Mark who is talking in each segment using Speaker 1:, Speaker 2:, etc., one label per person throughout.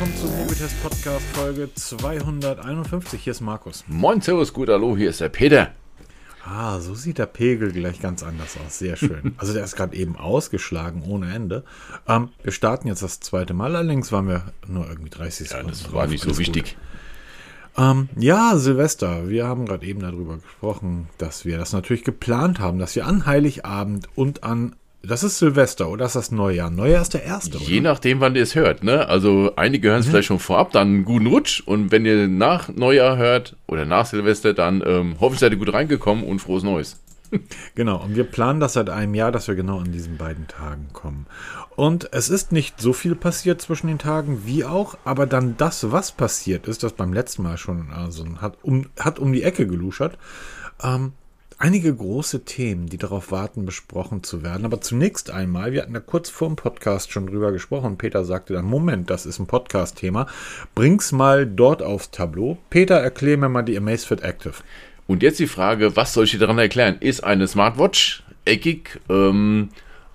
Speaker 1: willkommen zum Mobitest Podcast Folge 251. Hier ist Markus.
Speaker 2: Moin, Servus, gut, hallo, hier ist der Peter.
Speaker 1: Ah, so sieht der Pegel gleich ganz anders aus. Sehr schön. Also der ist gerade eben ausgeschlagen ohne Ende. Ähm, wir starten jetzt das zweite Mal. Allerdings waren wir nur irgendwie 30
Speaker 2: Ja,
Speaker 1: Sekunden.
Speaker 2: das war
Speaker 1: drauf.
Speaker 2: nicht so wichtig.
Speaker 1: Ähm, ja, Silvester. Wir haben gerade eben darüber gesprochen, dass wir das natürlich geplant haben, dass wir an Heiligabend und an das ist Silvester oder ist das Neujahr? Neujahr ist der erste, oder?
Speaker 2: Je nachdem, wann ihr es hört, ne? Also einige hören es vielleicht schon vorab, dann einen guten Rutsch. Und wenn ihr nach Neujahr hört oder nach Silvester, dann ähm, hoffe ich, seid ihr gut reingekommen und frohes Neues.
Speaker 1: Genau, und wir planen das seit einem Jahr, dass wir genau an diesen beiden Tagen kommen. Und es ist nicht so viel passiert zwischen den Tagen wie auch, aber dann das, was passiert ist, das beim letzten Mal schon also hat, um, hat um die Ecke geluschert. Ähm, einige große Themen, die darauf warten, besprochen zu werden. Aber zunächst einmal, wir hatten da kurz vor dem Podcast schon drüber gesprochen. Peter sagte dann, Moment, das ist ein Podcast-Thema. Bring's mal dort aufs Tableau. Peter, erklär mir mal die Amazfit Active.
Speaker 2: Und jetzt die Frage, was soll ich dir daran erklären? Ist eine Smartwatch eckig? Ähm,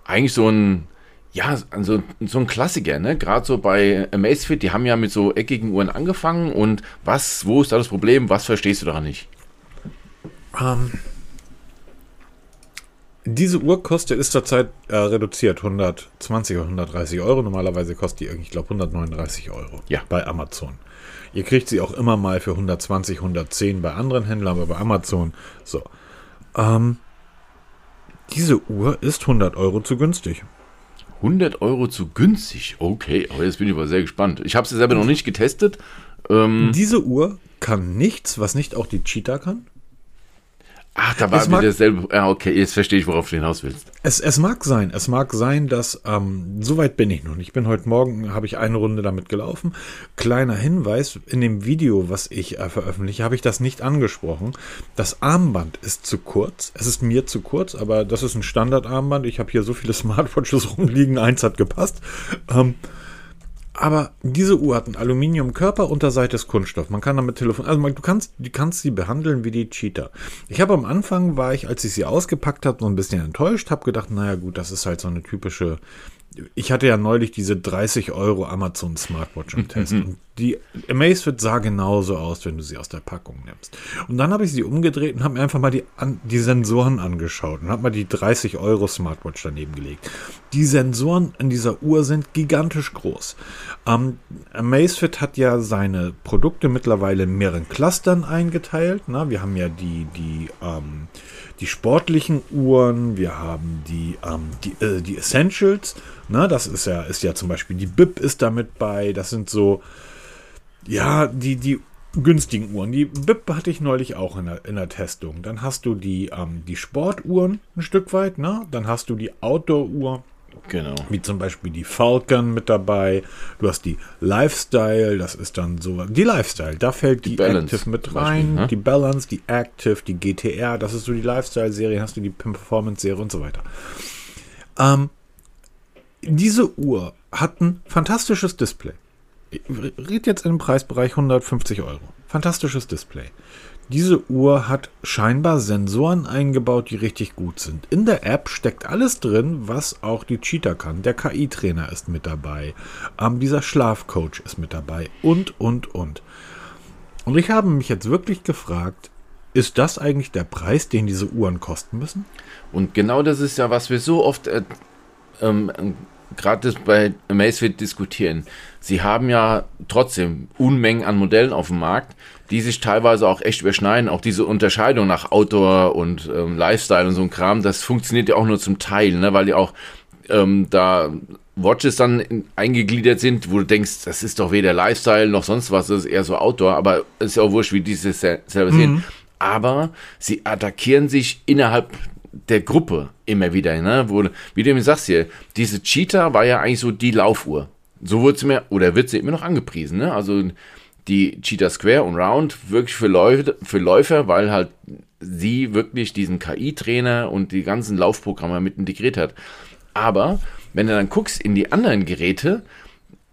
Speaker 2: eigentlich so ein, ja, also so ein Klassiker, ne? Gerade so bei Amazfit, die haben ja mit so eckigen Uhren angefangen. Und was, wo ist da das Problem? Was verstehst du daran nicht?
Speaker 1: Ähm, diese Uhr kostet, ist zurzeit äh, reduziert 120 oder 130 Euro. Normalerweise kostet die, ich glaube, 139 Euro
Speaker 2: Ja.
Speaker 1: bei Amazon. Ihr kriegt sie auch immer mal für 120, 110 bei anderen Händlern, aber bei Amazon so. Ähm, diese Uhr ist 100 Euro zu günstig.
Speaker 2: 100 Euro zu günstig. Okay, aber jetzt bin ich aber sehr gespannt. Ich habe sie selber noch nicht getestet. Ähm,
Speaker 1: Diese Uhr kann nichts, was nicht auch die Cheetah kann.
Speaker 2: Ach, da war
Speaker 1: Es
Speaker 2: wieder dasselbe. Ja, okay, jetzt verstehe ich, worauf du hinaus willst.
Speaker 1: Es, es mag sein, es mag sein, dass, ähm, so weit bin ich noch nicht. Ich bin heute Morgen, habe ich eine Runde damit gelaufen. Kleiner Hinweis, in dem Video, was ich äh, veröffentliche, habe ich das nicht angesprochen. Das Armband ist zu kurz. Es ist mir zu kurz, aber das ist ein Standardarmband. Ich habe hier so viele Smartwatches rumliegen, eins hat gepasst. Ähm, aber diese Uhr hat einen Aluminiumkörper, Unterseite ist Kunststoff. Man kann damit telefonieren. Also man, du kannst, du kannst sie behandeln wie die Cheetah. Ich habe am Anfang war ich, als ich sie ausgepackt habe, so ein bisschen enttäuscht. Habe gedacht, naja gut, das ist halt so eine typische. Ich hatte ja neulich diese 30 Euro Amazon Smartwatch im Test. Und die Amazfit sah genauso aus, wenn du sie aus der Packung nimmst. Und dann habe ich sie umgedreht und habe mir einfach mal die, an, die Sensoren angeschaut und habe mal die 30 Euro Smartwatch daneben gelegt. Die Sensoren in dieser Uhr sind gigantisch groß. Ähm, Amazfit hat ja seine Produkte mittlerweile in mehreren Clustern eingeteilt. Na, wir haben ja die, die, ähm, die sportlichen Uhren, wir haben die, ähm, die, äh, die Essentials. Na, das ist ja, ist ja zum Beispiel die BIP ist damit bei. Das sind so, ja, die, die günstigen Uhren. Die BIP hatte ich neulich auch in der, in der Testung. Dann hast du die, ähm, die Sportuhren ein Stück weit, ne? Dann hast du die Outdoor-Uhr,
Speaker 2: Genau.
Speaker 1: wie zum Beispiel die Falcon mit dabei. Du hast die Lifestyle, das ist dann so. Die Lifestyle, da fällt die,
Speaker 2: Die Balance
Speaker 1: Active mit
Speaker 2: zum Beispiel,
Speaker 1: rein.
Speaker 2: ne?
Speaker 1: Die Balance, die Active, die GTR, das ist so die Lifestyle-Serie, hast du die Performance-Serie und so weiter. Ähm, diese Uhr hat ein fantastisches Display. Ich rede jetzt im Preisbereich 150 Euro. Fantastisches Display. Diese Uhr hat scheinbar Sensoren eingebaut, die richtig gut sind. In der App steckt alles drin, was auch die Cheetah kann. Der KI-Trainer ist mit dabei. Ähm, dieser Schlafcoach ist mit dabei. Und, und, und. Und ich habe mich jetzt wirklich gefragt, ist das eigentlich der Preis, den diese Uhren kosten müssen?
Speaker 2: Und genau das ist ja, was wir so oft äh, ähm, gerade bei Amazfit diskutieren. Sie haben ja trotzdem Unmengen an Modellen auf dem Markt, die sich teilweise auch echt überschneiden. Auch diese Unterscheidung nach Outdoor und ähm, Lifestyle und so ein Kram, das funktioniert ja auch nur zum Teil, ne? weil ja auch ähm, da Watches dann in, eingegliedert sind, wo du denkst, das ist doch weder Lifestyle noch sonst was, das ist eher so Outdoor, aber es ist ja auch wurscht, wie die es se- selber sehen. Aber sie attackieren sich innerhalb der Gruppe immer wieder, ne? Wo, wie du mir sagst hier, diese Cheetah war ja eigentlich so die Laufuhr. So wurde sie mir, oder wird sie immer noch angepriesen, ne? Also die Cheetah Square und Round wirklich für, Läufe, für Läufer, weil halt sie wirklich diesen KI-Trainer und die ganzen Laufprogramme mit integriert hat. Aber wenn du dann guckst in die anderen Geräte,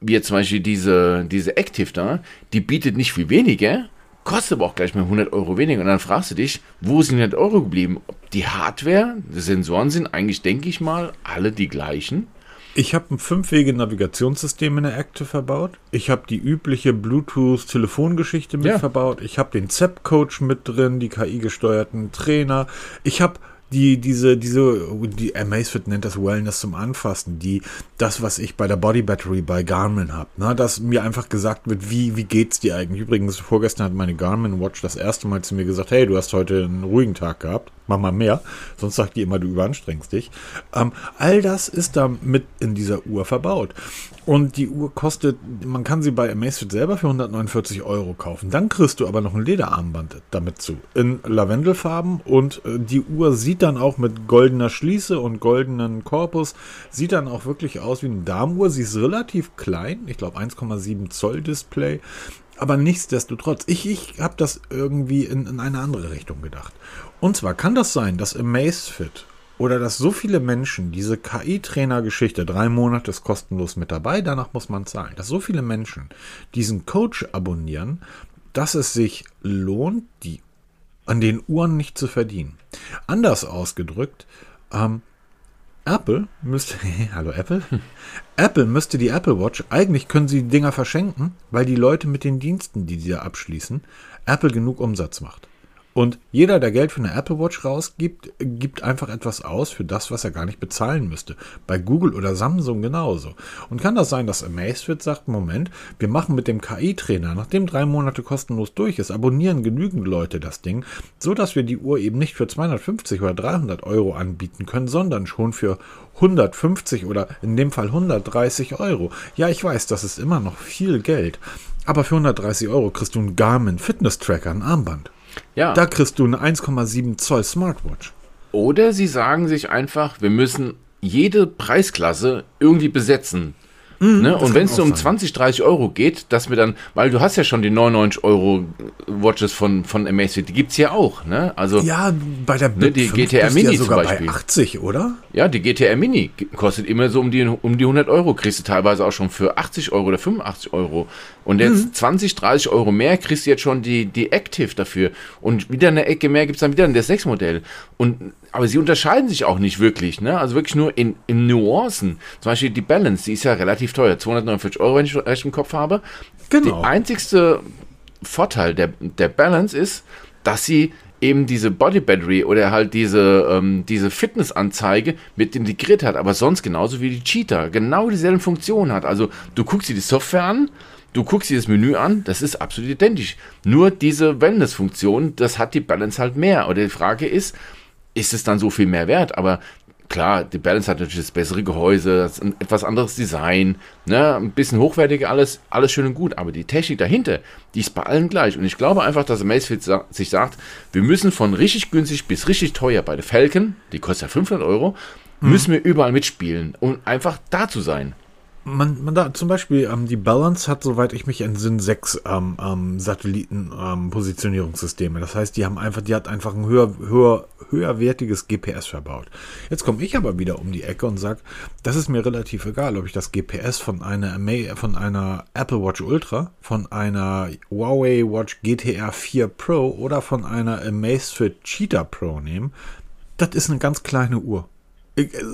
Speaker 2: wie jetzt zum Beispiel diese, diese Active da, die bietet nicht viel weniger, kostet aber auch gleich mal 100 Euro weniger. Und dann fragst du dich, wo sind 100 Euro geblieben? Die Hardware, die Sensoren sind eigentlich, denke ich mal, alle die gleichen.
Speaker 1: Ich habe ein Fünf-Wege-Navigationssystem in der Active verbaut. Ich habe die übliche Bluetooth-Telefongeschichte mit
Speaker 2: Ja.
Speaker 1: verbaut. Ich habe den ZEP-Coach mit drin, die KI-gesteuerten Trainer. Ich habe die, diese, diese, die Amazfit nennt das Wellness zum Anfassen, die, das, was ich bei der Body Battery bei Garmin habe, ne, dass mir einfach gesagt wird, wie, wie geht's dir eigentlich? Übrigens, vorgestern hat meine Garmin Watch das erste Mal zu mir gesagt, hey, du hast heute einen ruhigen Tag gehabt, mach mal mehr, sonst sagt die immer, du überanstrengst dich. Ähm, all das ist da mit in dieser Uhr verbaut. Und die Uhr kostet, man kann sie bei Amazfit selber für 149 Euro kaufen. Dann kriegst du aber noch ein Lederarmband damit zu. In Lavendelfarben und äh, die Uhr sieht dann auch mit goldener Schließe und goldenen Korpus, sieht dann auch wirklich aus wie eine Damenuhr. Sie ist relativ klein, ich glaube 1,7 Zoll Display. Aber nichtsdestotrotz, ich, ich habe das irgendwie in, in eine andere Richtung gedacht. Und zwar kann das sein, dass Amazfit oder dass so viele Menschen diese KI-Trainer-Geschichte, drei Monate ist kostenlos mit dabei, danach muss man zahlen, dass so viele Menschen diesen Coach abonnieren, dass es sich lohnt, die an den Uhren nicht zu verdienen. Anders ausgedrückt, ähm, Apple müsste, hallo Apple, Apple müsste die Apple Watch, eigentlich können sie die Dinger verschenken, weil die Leute mit den Diensten, die sie da abschließen, Apple genug Umsatz macht. Und jeder, der Geld für eine Apple Watch rausgibt, gibt einfach etwas aus für das, was er gar nicht bezahlen müsste. Bei Google oder Samsung genauso. Und kann das sein, dass Amazfit sagt, Moment, wir machen mit dem KI-Trainer, nachdem drei Monate kostenlos durch ist, abonnieren genügend Leute das Ding, so dass wir die Uhr eben nicht für 250 oder 300 Euro anbieten können, sondern schon für 150 oder in dem Fall 130 Euro. Ja, ich weiß, das ist immer noch viel Geld. Aber für 130 Euro kriegst du einen Garmin Fitness Tracker, ein Armband.
Speaker 2: Ja.
Speaker 1: Da kriegst du eine 1,7 Zoll Smartwatch.
Speaker 2: Oder sie sagen sich einfach, wir müssen jede Preisklasse irgendwie besetzen. Ne? Und wenn es so um
Speaker 1: sein.
Speaker 2: 20, 30 Euro geht, dass wir dann, weil du hast ja schon die 99 Euro Watches von, von Amazfit, die gibt's ja auch, ne? Also
Speaker 1: Ja, bei der
Speaker 2: Ne, die
Speaker 1: 5
Speaker 2: GTR
Speaker 1: du ja
Speaker 2: Mini zum
Speaker 1: sogar
Speaker 2: Beispiel.
Speaker 1: bei 80, oder?
Speaker 2: Ja, die GTR Mini kostet immer so um die, um die 100 Euro. Kriegst du teilweise auch schon für 80 Euro oder 85 Euro. Und jetzt 20, 30 Euro mehr kriegst du jetzt schon die, die Active dafür. Und wieder eine Ecke mehr gibt's dann wieder in das 6-Modell. Und, aber sie unterscheiden sich auch nicht wirklich. Ne? Also wirklich nur in, in Nuancen. Zum Beispiel die Balance, die ist ja relativ teuer. 249 Euro, wenn ich recht im Kopf habe.
Speaker 1: Genau.
Speaker 2: Der einzigste Vorteil der, der Balance ist, dass sie eben diese Body Battery oder halt diese, ähm, diese Fitnessanzeige mit integriert hat, aber sonst genauso wie die Cheetah genau dieselben Funktionen hat. Also du guckst dir die Software an, du guckst dir das Menü an, das ist absolut identisch. Nur diese Wellness-Funktion, das hat die Balance halt mehr. Oder die Frage ist, ist es dann so viel mehr wert? Aber klar, die Balance hat natürlich das bessere Gehäuse, das ist ein etwas anderes Design, ne, ein bisschen hochwertiger alles, alles schön und gut, aber die Technik dahinter, die ist bei allen gleich. Und ich glaube einfach, dass Amazfit sa sich sagt, wir müssen von richtig günstig bis richtig teuer bei der Falcon, die kostet ja 500 Euro, müssen wir überall mitspielen, um einfach da zu sein.
Speaker 1: Man, man da, zum Beispiel, ähm, die Balance hat, soweit ich mich entsinne, sechs ähm, ähm, Satelliten-Positionierungssysteme. das heißt, die haben einfach, die hat einfach ein höher, höher, höherwertiges GPS verbaut. Jetzt komme ich aber wieder um die Ecke und sage, das ist mir relativ egal, ob ich das GPS von einer, von einer Apple Watch Ultra, von einer Huawei Watch GTR 4 Pro oder von einer Amazfit Cheetah Pro nehme. Das ist eine ganz kleine Uhr.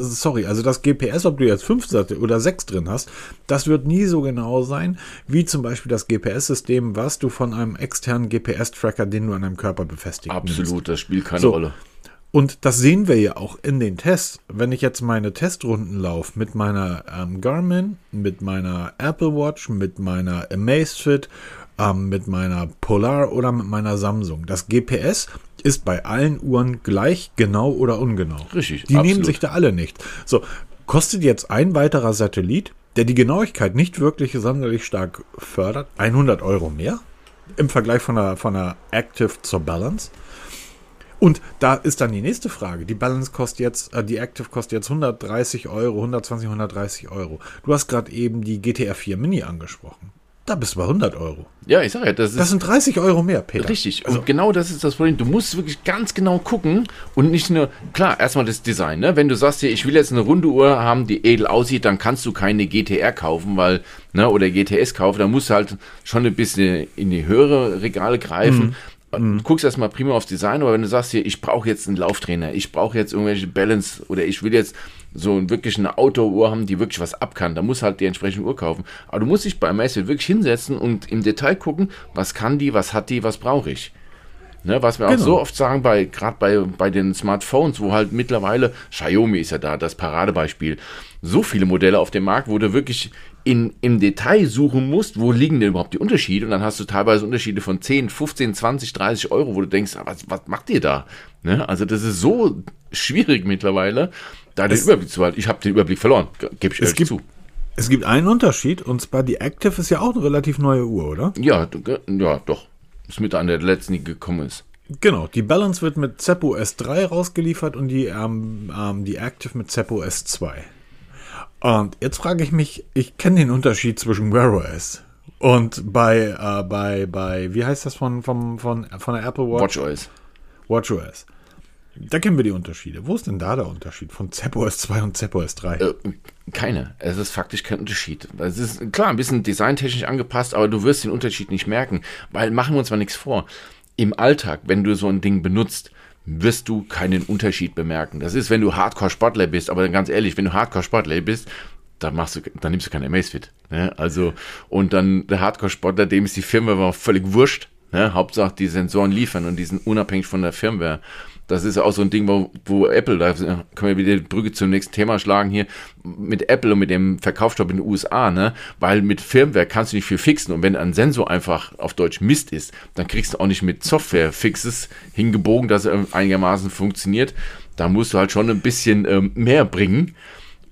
Speaker 1: Sorry, also das GPS, ob du jetzt fünf Sat- oder sechs drin hast, das wird nie so genau sein, wie zum Beispiel das GPS-System, was du von einem externen GPS-Tracker, den du an deinem Körper befestigt nimmst.
Speaker 2: Absolut, das spielt keine
Speaker 1: So.
Speaker 2: Rolle.
Speaker 1: Und das sehen wir ja auch in den Tests. Wenn ich jetzt meine Testrunden laufe mit meiner ähm, Garmin, mit meiner Apple Watch, mit meiner Amazfit, ähm, mit meiner Polar oder mit meiner Samsung. Das GPS ist bei allen Uhren gleich genau oder ungenau.
Speaker 2: Richtig,
Speaker 1: Die nehmen
Speaker 2: absolut.
Speaker 1: sich da alle nicht. So, kostet jetzt ein weiterer Satellit, der die Genauigkeit nicht wirklich sonderlich stark fördert, 100 Euro mehr im Vergleich von der, von der Active zur Balance. Und da ist dann die nächste Frage. Die Balance kostet jetzt, äh, die Active kostet jetzt 130 Euro, 120, 130 Euro. Du hast gerade eben die GTR 4 Mini angesprochen. Da bist du bei 100 Euro.
Speaker 2: Ja, ich sage ja, das ist
Speaker 1: Das sind 30 Euro mehr, Peter.
Speaker 2: Richtig,
Speaker 1: Also,
Speaker 2: und genau das ist das Problem. Du musst wirklich ganz genau gucken und nicht nur, klar, erstmal das Design. Ne? Wenn du sagst, hier, ich will jetzt eine runde Uhr haben, die edel aussieht, dann kannst du keine GTR kaufen, weil, ne, oder GTS kaufen, dann musst du halt schon ein bisschen in die höhere Regale greifen. Du guckst erstmal prima aufs Design, aber wenn du sagst, hier, ich brauche jetzt einen Lauftrainer, ich brauche jetzt irgendwelche Balance oder ich will jetzt so wirklich eine Outdoor-Uhr haben, die wirklich was ab kann, da muss halt die entsprechende Uhr kaufen. Aber du musst dich bei Amazfit wirklich hinsetzen und im Detail gucken, was kann die, was hat die, was brauche ich. Ne, was wir genau. auch so oft sagen, bei gerade bei, bei den Smartphones, wo halt mittlerweile, Xiaomi ist ja da das Paradebeispiel, so viele Modelle auf dem Markt, wo du wirklich in, im Detail suchen musst, wo liegen denn überhaupt die Unterschiede? Und dann hast du teilweise Unterschiede von 10, 15, 20, 30 Euro, wo du denkst, ah, was, was macht ihr da? Ne? Also das ist so schwierig mittlerweile, da den Überblick zu halten. Ich habe den Überblick verloren, gebe ich
Speaker 1: es gibt, zu. Es gibt einen Unterschied, und zwar die Active ist ja auch eine relativ neue Uhr, oder?
Speaker 2: Ja, ja, doch ist mit einer der letzten, die gekommen ist.
Speaker 1: Genau, die Balance wird mit Zeppo S3 rausgeliefert und die, ähm, ähm, die Active mit Zeppo S2. Und jetzt frage ich mich, ich kenne den Unterschied zwischen Wear OS und bei, äh, bei, bei, wie heißt das von, von, von, von der Apple Watch?
Speaker 2: WatchOS.
Speaker 1: WatchOS. Da kennen wir die Unterschiede. Wo ist denn da der Unterschied von ZepOS 2 und ZepOS 3? Äh,
Speaker 2: keine. Es ist faktisch kein Unterschied. Es ist klar ein bisschen designtechnisch angepasst, aber du wirst den Unterschied nicht merken, weil machen wir uns mal nichts vor. Im Alltag, wenn du so ein Ding benutzt, wirst du keinen Unterschied bemerken. Das ist, wenn du Hardcore-Sportler bist, aber ganz ehrlich, wenn du Hardcore-Sportler bist, dann machst du, dann nimmst du keine Amazfit. Ne? Also, und dann der Hardcore-Sportler, dem ist die Firmware völlig wurscht. Ne? Hauptsache die Sensoren liefern und die sind unabhängig von der Firmware. Das ist auch so ein Ding, wo, wo Apple, da können wir wieder die Brücke zum nächsten Thema schlagen hier, mit Apple und mit dem Verkaufsstopp in den USA, ne? Weil mit Firmware kannst du nicht viel fixen und wenn ein Sensor einfach auf Deutsch Mist ist, dann kriegst du auch nicht mit Software-Fixes hingebogen, dass er einigermaßen funktioniert. Da musst du halt schon ein bisschen ähm, mehr bringen.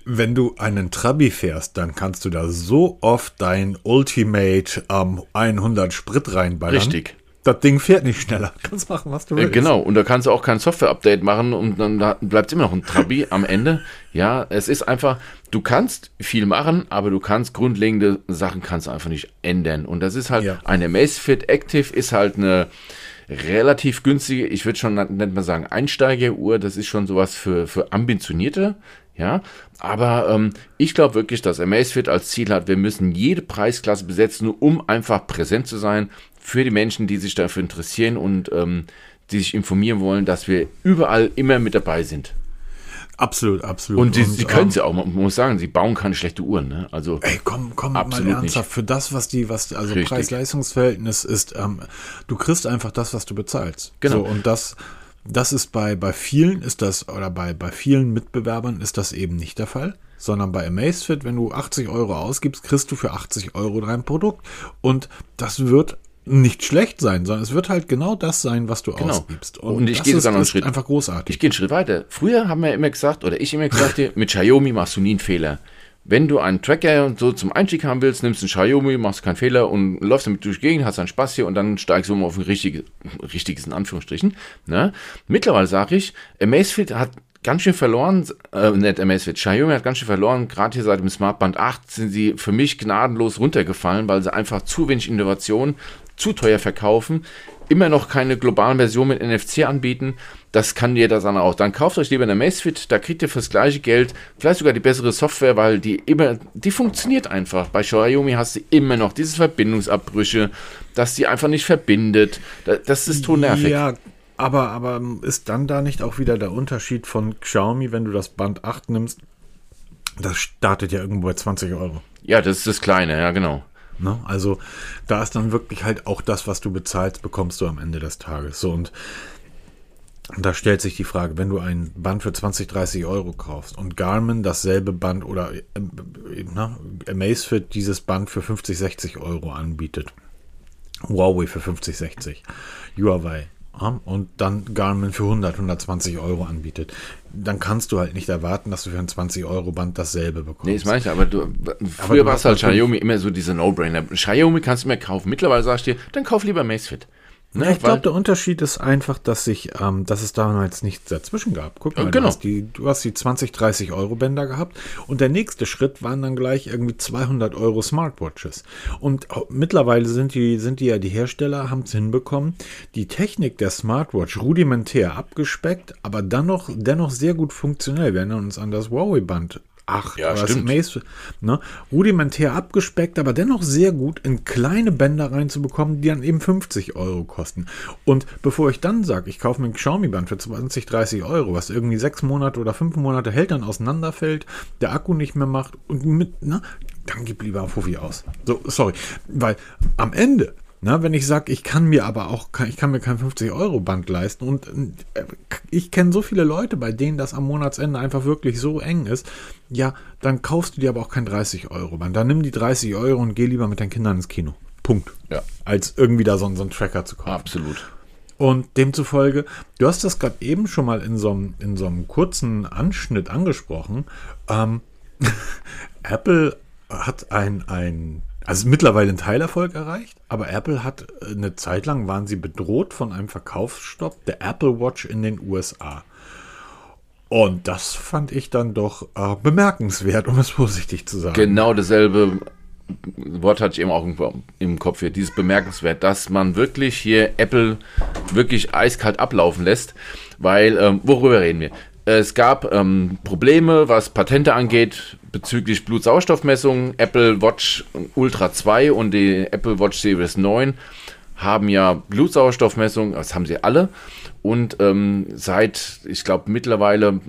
Speaker 1: Wenn du einen Trabi fährst, dann kannst du da so oft dein Ultimate ähm, 100 Sprit reinballern.
Speaker 2: Richtig
Speaker 1: das Ding fährt nicht schneller. Du kannst machen, was du
Speaker 2: willst. Genau, und da kannst du auch kein Software-Update machen und dann bleibt es immer noch ein Trabi am Ende. Ja, es ist einfach, du kannst viel machen, aber du kannst grundlegende Sachen kannst du einfach nicht ändern. Und das ist halt, ja. eine Amazfit Active ist halt eine relativ günstige, ich würde schon nennt man sagen, Einsteigeruhr. Das ist schon sowas für, für ambitionierte. Ja, aber ähm, ich glaube wirklich, dass Amazfit als Ziel hat, wir müssen jede Preisklasse besetzen, um einfach präsent zu sein für die Menschen, die sich dafür interessieren und ähm, die sich informieren wollen, dass wir überall immer mit dabei sind.
Speaker 1: Absolut, absolut.
Speaker 2: Und, sie können es ähm, auch, man muss sagen, sie bauen keine schlechte Uhren. Ne? Also,
Speaker 1: ey, komm, komm, absolut mal ernsthaft. Nicht. Für das, was die, was, also Preis-Leistungs-Verhältnis ist, ähm, du kriegst einfach das, was du bezahlst.
Speaker 2: Genau.
Speaker 1: So, und das, das ist bei, bei vielen ist das, oder bei, bei vielen Mitbewerbern ist das eben nicht der Fall sondern bei Amazfit, wenn du 80 Euro ausgibst, kriegst du für 80 Euro dein Produkt und das wird nicht schlecht sein, sondern es wird halt genau das sein, was du genau. ausgibst.
Speaker 2: Und, und ich gehe sogar noch einen Schritt.
Speaker 1: Einfach großartig.
Speaker 2: Ich gehe einen Schritt weiter. Früher haben wir immer gesagt, oder ich immer gesagt, mit Xiaomi machst du nie einen Fehler. Wenn du einen Tracker und so zum Einstieg haben willst, nimmst du einen Xiaomi, machst keinen Fehler und läufst damit durch die Gegend, hast einen Spaß hier und dann steigst du um auf ein richtiges, richtiges in Anführungsstrichen. Ne? Mittlerweile sage ich, Amazfit hat ganz schön verloren, äh, nicht Amazfit, Xiaomi hat ganz schön verloren, gerade hier seit dem Smartband 8 sind sie für mich gnadenlos runtergefallen, weil sie einfach zu wenig Innovation zu teuer verkaufen, immer noch keine globalen Version mit NFC anbieten. Das kann jeder dann auch. Dann kauft euch lieber eine Macefit, da kriegt ihr fürs gleiche Geld vielleicht sogar die bessere Software, weil die immer, die funktioniert einfach. Bei Xiaomi hast du immer noch diese Verbindungsabbrüche, dass die einfach nicht verbindet. Das ist tonervig.
Speaker 1: Ja, aber, aber ist dann da nicht auch wieder der Unterschied von Xiaomi, wenn du das Band 8 nimmst? Das startet ja irgendwo bei 20 Euro.
Speaker 2: Ja, das ist das Kleine, ja, genau.
Speaker 1: Ne? Also da ist dann wirklich halt auch das, was du bezahlst, bekommst du am Ende des Tages. So und da stellt sich die Frage, wenn du ein Band für 20, 30 Euro kaufst und Garmin dasselbe Band oder äh, na, Amazfit dieses Band für 50, 60 Euro anbietet, Huawei für 50, 60, Huawei und dann Garmin für 100, 120 Euro anbietet, dann kannst du halt nicht erwarten, dass du für ein 20-Euro-Band dasselbe bekommst. Nee,
Speaker 2: das meine ich, aber du, früher war es halt Xiaomi immer so diese No-Brainer. Xiaomi kannst du mehr kaufen. Mittlerweile sagst du dir, dann kauf lieber Macefit.
Speaker 1: Ne, ja, ich glaube, der Unterschied ist einfach, dass sich, ähm, dass es damals nichts dazwischen gab. Guck mal,
Speaker 2: genau.
Speaker 1: du, hast die, du hast die 20, 30 Euro Bänder gehabt und der nächste Schritt waren dann gleich irgendwie 200 Euro Smartwatches. Und mittlerweile sind die, sind die ja, die Hersteller haben es hinbekommen, die Technik der Smartwatch rudimentär abgespeckt, aber dann noch, dennoch sehr gut funktionell. Wir erinnern uns an das Huawei-Band 8
Speaker 2: Ja, stimmt.
Speaker 1: Mace, ne, rudimentär abgespeckt, aber dennoch sehr gut in kleine Bänder reinzubekommen, die dann eben 50 Euro kosten. Und bevor ich dann sage, ich kaufe mir ein Xiaomi-Band für 20, 30 Euro, was irgendwie sechs Monate oder fünf Monate hält, dann auseinanderfällt, der Akku nicht mehr macht und mit, ne, dann gib lieber Fuffi aus. So, sorry. Weil am Ende, na, wenn ich sage, ich kann mir aber auch, kein- ich kann mir kein 50-Euro-Band leisten und äh, ich kenne so viele Leute, bei denen das am Monatsende einfach wirklich so eng ist, ja, dann kaufst du dir aber auch kein 30-Euro-Band. Dann nimm die 30 Euro und geh lieber mit deinen Kindern ins Kino. Punkt.
Speaker 2: Ja.
Speaker 1: Als irgendwie da so, so einen Tracker zu kaufen.
Speaker 2: Absolut.
Speaker 1: Und demzufolge, du hast das gerade eben schon mal in so einem, in so einem kurzen Anschnitt angesprochen. Ähm, Apple hat ein, ein, also mittlerweile einen Teilerfolg erreicht, aber Apple hat äh, eine Zeit lang waren sie bedroht von einem Verkaufsstopp der Apple Watch in den USA. Und das fand ich dann doch äh, bemerkenswert, um es vorsichtig zu sagen.
Speaker 2: Genau dasselbe Wort hatte ich eben auch im, im Kopf hier, dieses bemerkenswert, dass man wirklich hier Apple wirklich eiskalt ablaufen lässt, weil, ähm, worüber reden wir? Es gab ähm, Probleme, was Patente angeht, bezüglich Blutsauerstoffmessungen. Apple Watch Ultra 2 und die Apple Watch Series 9 haben ja Blutsauerstoffmessungen, das haben sie alle. Und ähm, seit, ich glaube, mittlerweile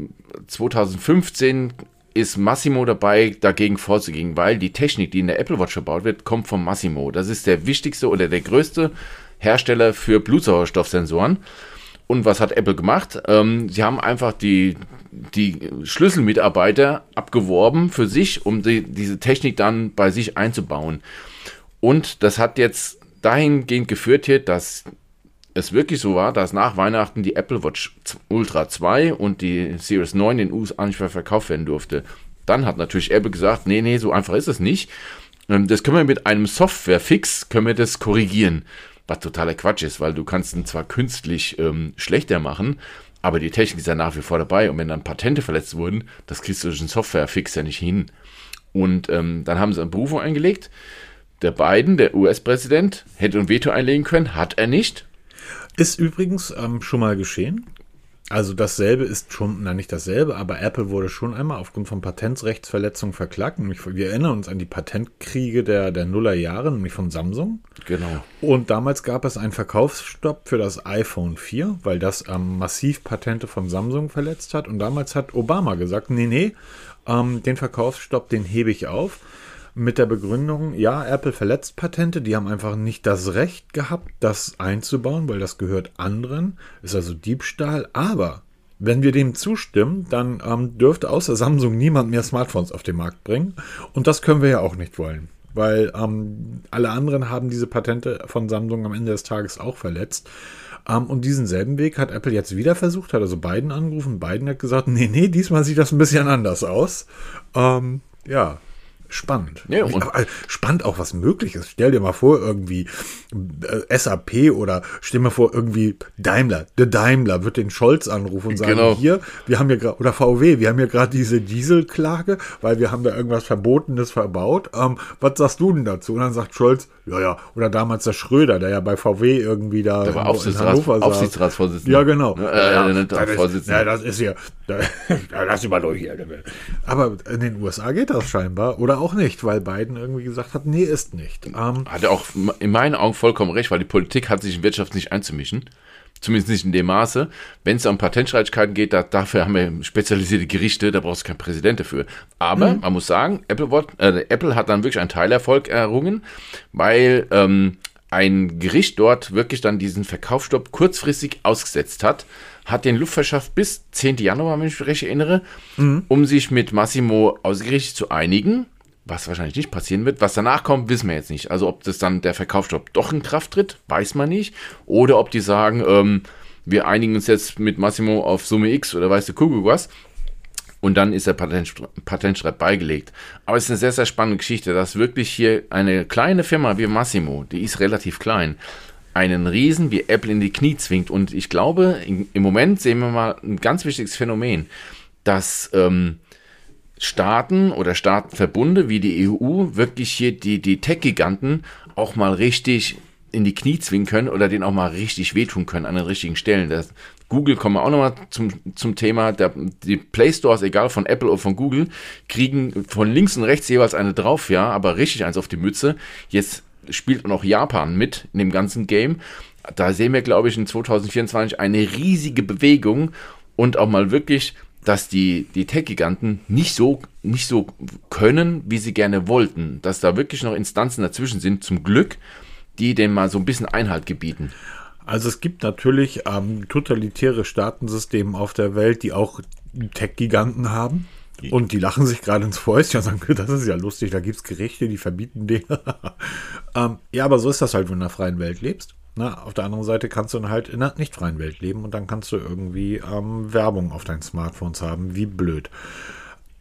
Speaker 2: 2015 ist Massimo dabei, dagegen vorzugehen, weil die Technik, die in der Apple Watch verbaut wird, kommt von Massimo. Das ist der wichtigste oder der größte Hersteller für Blutsauerstoffsensoren. Und was hat Apple gemacht? Ähm, sie haben einfach die, die Schlüsselmitarbeiter abgeworben für sich, um die, diese Technik dann bei sich einzubauen. Und das hat jetzt dahingehend geführt hier, dass es wirklich so war, dass nach Weihnachten die Apple Watch Ultra 2 und die Series 9 in den USA nicht mehr verkauft werden durfte. Dann hat natürlich Apple gesagt, nee, nee, so einfach ist es nicht. Ähm, Das können wir mit einem Software-Fix, können wir das korrigieren. Was totaler Quatsch ist, weil du kannst ihn zwar künstlich ähm, schlechter machen, aber die Technik ist ja nach wie vor dabei. Und wenn dann Patente verletzt wurden, das kriegst du durch einen Software-Fix ja nicht hin. Und ähm, dann haben sie eine Berufung eingelegt. Der Biden, der US-Präsident, hätte ein Veto einlegen können, hat er nicht.
Speaker 1: Ist übrigens ähm, schon mal geschehen. Also dasselbe ist schon, na nicht dasselbe, aber Apple wurde schon einmal aufgrund von Patentrechtsverletzungen verklagt. Nämlich, wir erinnern uns an die Patentkriege der, der Nullerjahre, nämlich von Samsung.
Speaker 2: Genau.
Speaker 1: Und damals gab es einen Verkaufsstopp für das iPhone 4, weil das ähm, massiv Patente von Samsung verletzt hat. Und damals hat Obama gesagt, nee, nee, ähm, den Verkaufsstopp, den hebe ich auf. Mit der Begründung, ja, Apple verletzt Patente, die haben einfach nicht das Recht gehabt, das einzubauen, weil das gehört anderen, ist also Diebstahl. Aber wenn wir dem zustimmen, dann ähm, dürfte außer Samsung niemand mehr Smartphones auf den Markt bringen. Und das können wir ja auch nicht wollen weil ähm, alle anderen haben diese Patente von Samsung am Ende des Tages auch verletzt. Ähm, und diesen selben Weg hat Apple jetzt wieder versucht, hat also Biden angerufen. Biden hat gesagt, nee, nee, diesmal sieht das ein bisschen anders aus. Ähm, ja, spannend.
Speaker 2: Ja, und-
Speaker 1: Aber, spannend auch, was möglich ist. Stell dir mal vor, irgendwie äh, SAP oder stell dir mal vor, irgendwie Daimler, der Daimler wird den Scholz anrufen und sagen,
Speaker 2: Genau.
Speaker 1: hier, wir haben hier gerade, oder VW, wir haben hier gerade diese Dieselklage, weil wir haben da irgendwas Verbotenes verbaut. Ähm, was sagst du denn dazu? Und dann sagt Scholz, ja, ja, oder damals der Schröder, der ja bei VW irgendwie da
Speaker 2: Der war
Speaker 1: in-
Speaker 2: Aufsichtsrats-
Speaker 1: saß.
Speaker 2: Aufsichtsratsvorsitzender.
Speaker 1: Ja, genau.
Speaker 2: Ja, äh, nicht
Speaker 1: das, ist,
Speaker 2: Vorsitzender.
Speaker 1: ja, das ist hier, ja, lass ihn mal durch hier. Aber in den USA geht das scheinbar oder auch nicht, weil Biden irgendwie gesagt hat, nee, ist nicht. Ähm,
Speaker 2: Hat er auch in meinen Augen vollkommen recht, weil die Politik hat sich in Wirtschaft nicht einzumischen. Zumindest nicht in dem Maße. Wenn es um Patentstreitigkeiten geht, da, dafür haben wir spezialisierte Gerichte, da brauchst du keinen Präsident dafür. Aber man muss sagen, Apple, äh, Apple hat dann wirklich einen Teilerfolg errungen, weil ähm, ein Gericht dort wirklich dann diesen Verkaufsstopp kurzfristig ausgesetzt hat, hat den Luft verschafft bis 10. Januar, wenn ich mich recht erinnere, um sich mit Massimo ausgerichtet zu einigen was wahrscheinlich nicht passieren wird. Was danach kommt, wissen wir jetzt nicht. Also ob das dann der Verkaufsstopp doch in Kraft tritt, weiß man nicht. Oder ob die sagen, ähm, wir einigen uns jetzt mit Massimo auf Summe X oder weißt du Kuckuck was. Und dann ist der Patentstreit beigelegt. Aber es ist eine sehr, sehr spannende Geschichte, dass wirklich hier eine kleine Firma wie Massimo, die ist relativ klein, einen Riesen wie Apple in die Knie zwingt. Und ich glaube, im Moment sehen wir mal ein ganz wichtiges Phänomen, dass ähm, Staaten oder Staatenverbunde wie die EU wirklich hier die, die Tech-Giganten auch mal richtig in die Knie zwingen können oder den auch mal richtig wehtun können an den richtigen Stellen. Das, Google kommen wir auch nochmal zum, zum Thema. Der, die Play Stores, egal von Apple oder von Google, kriegen von links und rechts jeweils eine drauf, ja, aber richtig eins auf die Mütze. Jetzt spielt auch Japan mit in dem ganzen Game. Da sehen wir, glaube ich, in 2024 eine riesige Bewegung und auch mal wirklich, dass die, die Tech-Giganten nicht so, nicht so können, wie sie gerne wollten. Dass da wirklich noch Instanzen dazwischen sind, zum Glück, die dem mal so ein bisschen Einhalt gebieten.
Speaker 1: Also es gibt natürlich ähm, totalitäre Staatensysteme auf der Welt, die auch Tech-Giganten haben. Und die lachen sich gerade ins Fäustchen und sagen, das ist ja lustig, da gibt es Gerichte, die verbieten Dinge. ähm, ja, aber so ist das halt, wenn du in einer freien Welt lebst. Na, auf der anderen Seite kannst du dann halt in einer nicht freien Welt leben und dann kannst du irgendwie ähm, Werbung auf deinen Smartphones haben. Wie blöd.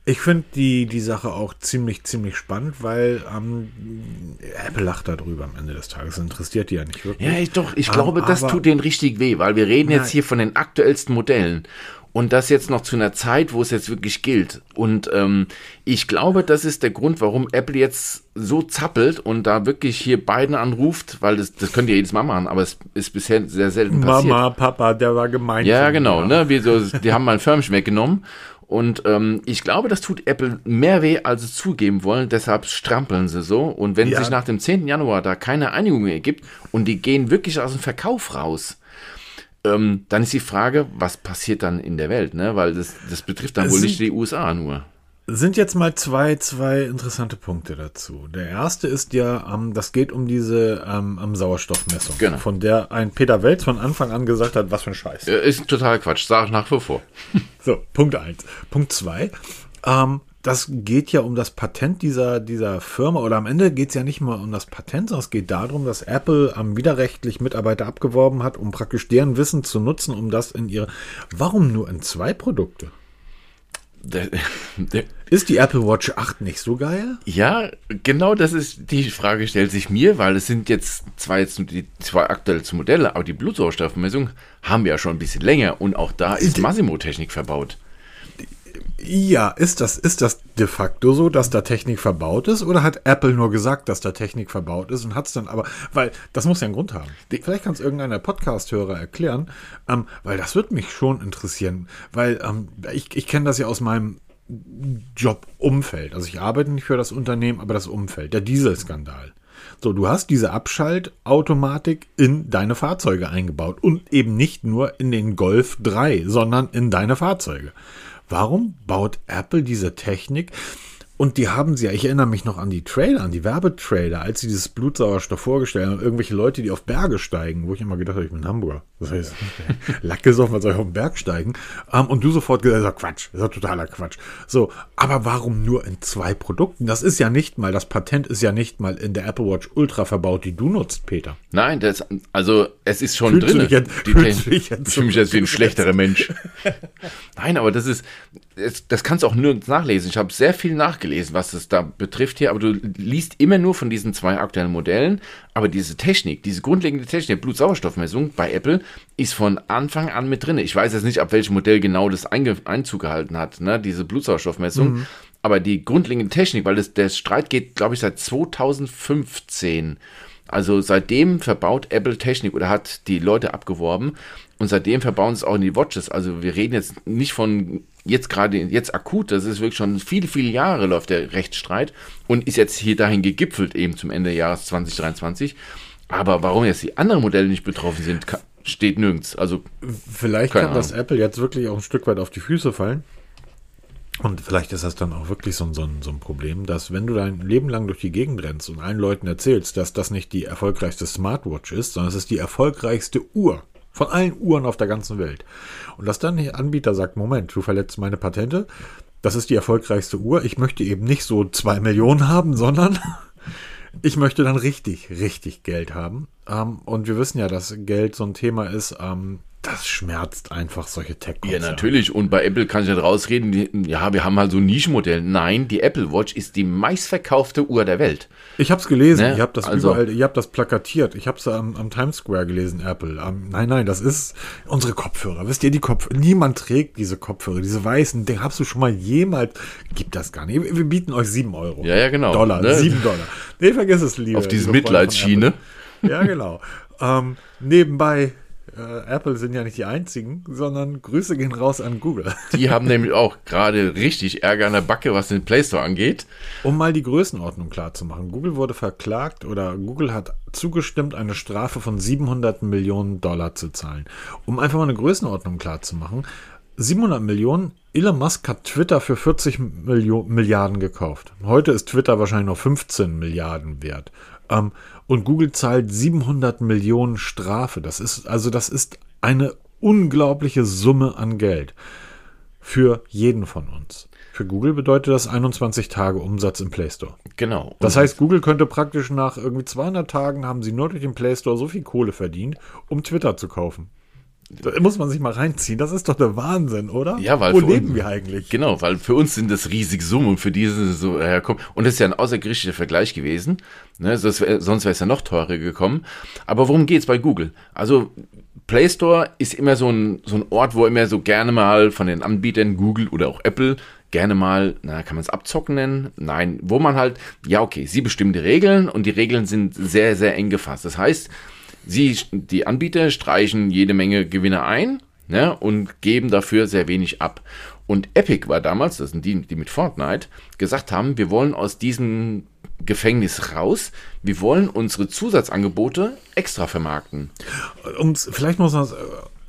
Speaker 1: Ich finde die, die Sache auch ziemlich, ziemlich spannend, weil ähm, Apple lacht darüber am Ende des Tages. Das interessiert die ja nicht wirklich.
Speaker 2: Ja, ich, doch, ich um, glaube, das tut denen richtig weh, weil wir reden jetzt hier von den aktuellsten Modellen. Und das jetzt noch zu einer Zeit, wo es jetzt wirklich gilt. Und ähm, ich glaube, das ist der Grund, warum Apple jetzt so zappelt und da wirklich hier beiden anruft, weil das, das könnt ihr jedes Mal machen, aber es ist bisher sehr selten passiert.
Speaker 1: Mama, Papa, der war gemeint.
Speaker 2: Ja, genau. Ne? Wie so, die haben mal ein Förmchen weggenommen. Und ähm, ich glaube, das tut Apple mehr weh, als sie zugeben wollen. Deshalb strampeln sie so. Und wenn ja. sich nach dem 10. Januar da keine Einigung mehr gibt und die gehen wirklich aus dem Verkauf raus, ähm, dann ist die Frage, was passiert dann in der Welt, ne? Weil das, das betrifft dann wohl nicht die USA nur.
Speaker 1: Sind jetzt mal zwei, zwei interessante Punkte dazu. Der erste ist ja, ähm, das geht um diese ähm, Sauerstoffmessung, genau. von der ein Peter Welz von Anfang an gesagt hat, was für ein Scheiß.
Speaker 2: Ist total Quatsch, sag ich nach wie vor.
Speaker 1: so, Punkt eins. Punkt zwei. Ähm, das geht ja um das Patent dieser, dieser Firma oder am Ende geht es ja nicht mal um das Patent, sondern es geht darum, dass Apple am widerrechtlich Mitarbeiter abgeworben hat, um praktisch deren Wissen zu nutzen, um das in ihre. Warum nur in zwei Produkte? Der, der, ist die Apple Watch 8 nicht so geil?
Speaker 2: Ja, genau das ist die Frage, stellt sich mir, weil es sind jetzt zwar jetzt die zwei aktuelle Modelle, aber die Blutsauerstoffmessung haben wir ja schon ein bisschen länger und auch da ist Massimo-Technik verbaut.
Speaker 1: Ja, ist das, ist das de facto so, dass da Technik verbaut ist? Oder hat Apple nur gesagt, dass da Technik verbaut ist und hat es dann aber, weil das muss ja einen Grund haben. Vielleicht kann es irgendeiner Podcast-Hörer erklären, ähm, weil das würde mich schon interessieren, weil ähm, ich, ich kenne das ja aus meinem Jobumfeld. Also ich arbeite nicht für das Unternehmen, aber das Umfeld, der Dieselskandal. So, du hast diese Abschaltautomatik in deine Fahrzeuge eingebaut und eben nicht nur in den Golf 3, sondern in deine Fahrzeuge. Warum baut Apple diese Technik? Und die haben sie ja, ich erinnere mich noch an die Trailer, an die Werbetrailer, als sie dieses Blutsauerstoff vorgestellt haben, irgendwelche Leute, die auf Berge steigen, wo ich immer gedacht habe, ich bin Hamburger. Das heißt, ist auf, was soll ich auf den Berg steigen? Ähm, und du sofort gesagt, das ist Quatsch, das ist totaler Quatsch. So, aber warum nur in zwei Produkten? Das ist ja nicht mal, das Patent ist ja nicht mal in der Apple Watch Ultra verbaut, die du nutzt, Peter.
Speaker 2: Nein, das, also es ist schon drin.
Speaker 1: Ich
Speaker 2: fühle mich jetzt wie ein schlechterer Mensch. Nein, aber das ist, das, das kannst du auch nirgends nachlesen. Ich habe sehr viel nachgelesen, was es da betrifft hier, aber du liest immer nur von diesen zwei aktuellen Modellen. Aber diese Technik, diese grundlegende Technik, Blutsauerstoffmessung bei Apple, ist von Anfang an mit drin. Ich weiß jetzt nicht, ab welchem Modell genau das Einzug gehalten hat, ne, diese Blutsauerstoffmessung. Mhm. Aber die grundlegende Technik, weil das, der Streit geht, glaube ich, seit 2015. Also seitdem verbaut Apple Technik oder hat die Leute abgeworben und seitdem verbauen sie es auch in die Watches. Also wir reden jetzt nicht von jetzt gerade, jetzt akut, das ist wirklich schon viele, viele Jahre läuft der Rechtsstreit und ist jetzt hier dahin gegipfelt eben zum Ende Jahres 2023. Aber warum jetzt die anderen Modelle nicht betroffen sind, steht nirgends. Also
Speaker 1: vielleicht kann Ahnung. das Apple jetzt wirklich auch ein Stück weit auf die Füße fallen. Und vielleicht ist das dann auch wirklich so ein, so, ein, so ein Problem, dass wenn du dein Leben lang durch die Gegend rennst und allen Leuten erzählst, dass das nicht die erfolgreichste Smartwatch ist, sondern es ist die erfolgreichste Uhr von allen Uhren auf der ganzen Welt. Und dass dann der Anbieter sagt, Moment, du verletzt meine Patente, das ist die erfolgreichste Uhr, ich möchte eben nicht so zwei Millionen haben, sondern ich möchte dann richtig, richtig Geld haben. Ähm, und wir wissen ja, dass Geld so ein Thema ist, ähm, das schmerzt einfach solche tech
Speaker 2: Ja, natürlich. Und bei Apple kann ich nicht rausreden, die, ja, wir haben halt so ein Nischenmodell. Nein, die Apple Watch ist die meistverkaufte Uhr der Welt.
Speaker 1: Ich habe es gelesen. Ne? Ich habe das also, überall, ihr habt das plakatiert. Ich habe es am, am, Times Square gelesen, Apple. Um, nein, nein, das ist unsere Kopfhörer. Wisst ihr, die Kopfhörer, niemand trägt diese Kopfhörer, diese weißen. Den hast du schon mal jemals, gibt das gar nicht. Wir bieten euch sieben Euro.
Speaker 2: Ja, ja, genau.
Speaker 1: Dollar,
Speaker 2: ne?
Speaker 1: sieben Dollar. Nee, vergiss es lieber.
Speaker 2: Auf diese Mitleidsschiene.
Speaker 1: Ja, genau. ähm, nebenbei, äh, Apple sind ja nicht die einzigen, sondern Grüße gehen raus an Google.
Speaker 2: Die haben nämlich auch gerade richtig Ärger an der Backe, was den Play Store angeht.
Speaker 1: Um mal die Größenordnung klar zu machen. Google wurde verklagt oder Google hat zugestimmt, eine Strafe von 700 Millionen Dollar zu zahlen. Um einfach mal eine Größenordnung klar zu machen. 700 Millionen. Elon Musk hat Twitter für 40 Millio Milliarden gekauft. Heute ist Twitter wahrscheinlich noch 15 Milliarden wert. Ähm, und Google zahlt 700 Millionen Strafe. Das ist, also das ist eine unglaubliche Summe an Geld. Für jeden von uns. Für Google bedeutet das 21 Tage Umsatz im Play Store.
Speaker 2: Genau.
Speaker 1: Das heißt, Google könnte praktisch nach irgendwie 200 Tagen haben sie nur durch den Play Store so viel Kohle verdient, um Twitter zu kaufen. Da muss man sich mal reinziehen. Das ist doch der Wahnsinn, oder?
Speaker 2: Ja, weil
Speaker 1: Wo leben
Speaker 2: uns-
Speaker 1: wir eigentlich?
Speaker 2: Genau, weil für uns sind das riesige Summen, für diese so herkommen. Und das ist ja ein außergerichtlicher Vergleich gewesen. Ne? Sonst wäre es ja noch teurer gekommen. Aber worum geht's bei Google? Also Play Store ist immer so ein, so ein Ort, wo immer so gerne mal von den Anbietern, Google oder auch Apple, gerne mal, na, kann man es abzocken nennen? Nein, wo man halt, ja, okay, sie bestimmen die Regeln und die Regeln sind sehr, sehr eng gefasst. Das heißt, sie, die Anbieter streichen jede Menge Gewinne ein ne, und geben dafür sehr wenig ab. Und Epic war damals, das sind die, die mit Fortnite, gesagt haben, wir wollen aus diesem Gefängnis raus, wir wollen unsere Zusatzangebote extra vermarkten.
Speaker 1: Um's, vielleicht muss man es.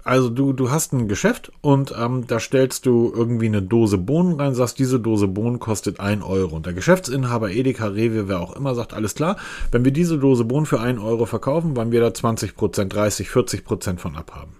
Speaker 1: Also du, du hast ein Geschäft und ähm, da stellst du irgendwie eine Dose Bohnen rein, sagst, diese Dose Bohnen kostet 1 Euro. Und der Geschäftsinhaber Edeka, Rewe, wer auch immer, sagt, alles klar, wenn wir diese Dose Bohnen für 1 Euro verkaufen, wollen wir da 20%, 30, 40% von abhaben.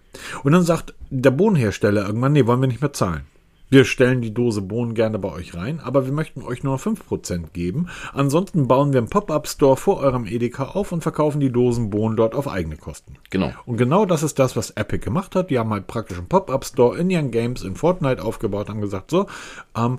Speaker 1: Und dann sagt der Bohnenhersteller irgendwann, nee, wollen wir nicht mehr zahlen. Wir stellen die Dose Bohnen gerne bei euch rein, aber wir möchten euch nur 5% geben. Ansonsten bauen wir einen Pop-Up-Store vor eurem Edeka auf und verkaufen die Dosen Bohnen dort auf eigene Kosten.
Speaker 2: Genau.
Speaker 1: Und genau das ist das, was Epic gemacht hat. Die haben halt praktisch einen Pop-Up-Store in ihren Games in Fortnite aufgebaut, haben gesagt, so, ähm,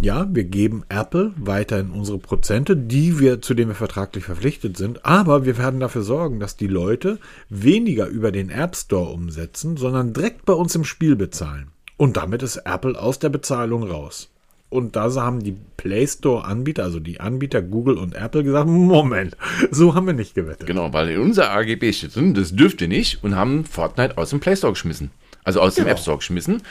Speaker 1: ja, wir geben Apple weiterhin unsere Prozente, die wir, zu denen wir vertraglich verpflichtet sind, aber wir werden dafür sorgen, dass die Leute weniger über den App Store umsetzen, sondern direkt bei uns im Spiel bezahlen. Und damit ist Apple aus der Bezahlung raus. Und da haben die Play Store Anbieter, also die Anbieter Google und Apple gesagt, Moment, so haben wir nicht gewettet.
Speaker 2: Genau, weil in unser AGB steht drin, das dürft ihr nicht und haben Fortnite aus dem Play Store geschmissen. Also aus dem
Speaker 1: Genau.
Speaker 2: App Store geschmissen.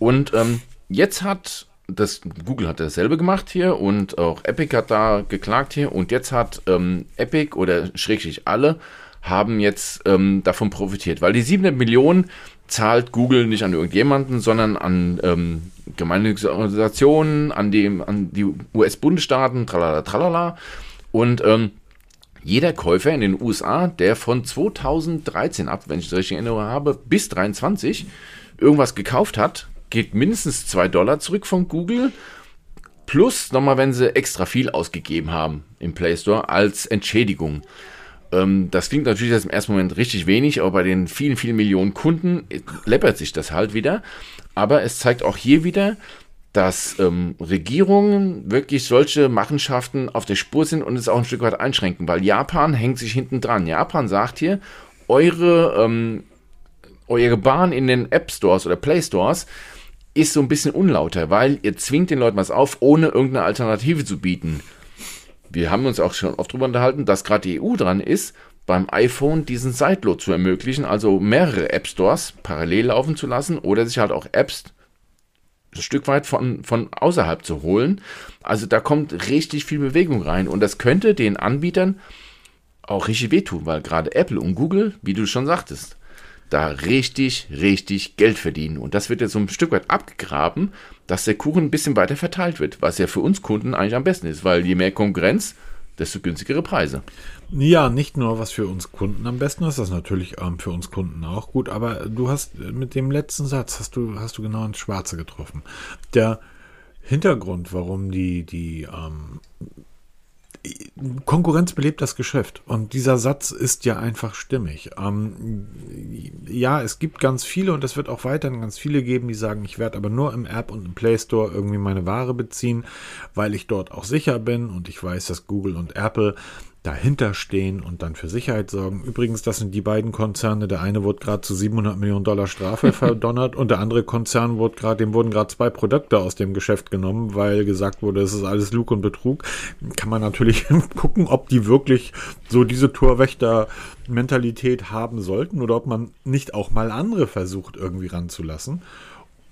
Speaker 2: Und ähm, jetzt hat das, Google hat dasselbe gemacht hier und auch Epic hat da geklagt hier und jetzt hat ähm, Epic oder schrägstrich alle haben jetzt ähm, davon profitiert, weil die 700 Millionen zahlt Google nicht an irgendjemanden, sondern an ähm, gemeinnützige Organisationen, an die, an die US-Bundesstaaten, tralala, tralala. Und ähm, jeder Käufer in den USA, der von 2013 ab, wenn ich das richtig in Erinnerung habe, bis 23 irgendwas gekauft hat, geht mindestens 2 Dollar zurück von Google. Plus nochmal, wenn sie extra viel ausgegeben haben im Play Store als Entschädigung. Ähm, das klingt natürlich jetzt im ersten Moment richtig wenig, aber bei den vielen, vielen Millionen Kunden äh, läppert sich das halt wieder. Aber es zeigt auch hier wieder, dass ähm, Regierungen wirklich solche Machenschaften auf der Spur sind und es auch ein Stück weit einschränken, weil Japan hängt sich hinten dran. Japan sagt hier, eure, ähm, eure Bahn in den App Stores oder Play Stores ist so ein bisschen unlauter, weil ihr zwingt den Leuten was auf, ohne irgendeine Alternative zu bieten. Wir haben uns auch schon oft darüber unterhalten, dass gerade die EU dran ist, beim iPhone diesen Sideload zu ermöglichen, also mehrere App Stores parallel laufen zu lassen oder sich halt auch Apps ein Stück weit von, von außerhalb zu holen. Also da kommt richtig viel Bewegung rein und das könnte den Anbietern auch richtig wehtun, weil gerade Apple und Google, wie du schon sagtest, da richtig, richtig Geld verdienen. Und das wird jetzt so ein Stück weit abgegraben, dass der Kuchen ein bisschen weiter verteilt wird, was ja für uns Kunden eigentlich am besten ist, weil je mehr Konkurrenz, desto günstigere Preise.
Speaker 1: Ja, nicht nur was für uns Kunden am besten ist, das ist natürlich ähm, für uns Kunden auch gut, aber du hast äh, mit dem letzten Satz hast du, hast du genau ins Schwarze getroffen. Der Hintergrund, warum die, die ähm, Konkurrenz belebt das Geschäft. Und dieser Satz ist ja einfach stimmig. Ähm, ja, es gibt ganz viele und es wird auch weiterhin ganz viele geben, die sagen, ich werde aber nur im App und im Play Store irgendwie meine Ware beziehen, weil ich dort auch sicher bin und ich weiß, dass Google und Apple dahinter stehen und dann für Sicherheit sorgen. Übrigens, das sind die beiden Konzerne. Der eine wurde gerade zu 700 Millionen Dollar Strafe verdonnert und der andere Konzern wurde gerade, dem wurden gerade zwei Produkte aus dem Geschäft genommen, weil gesagt wurde, es ist alles Lug und Betrug. Kann man natürlich gucken, ob die wirklich so diese Torwächter-Mentalität haben sollten oder ob man nicht auch mal andere versucht, irgendwie ranzulassen.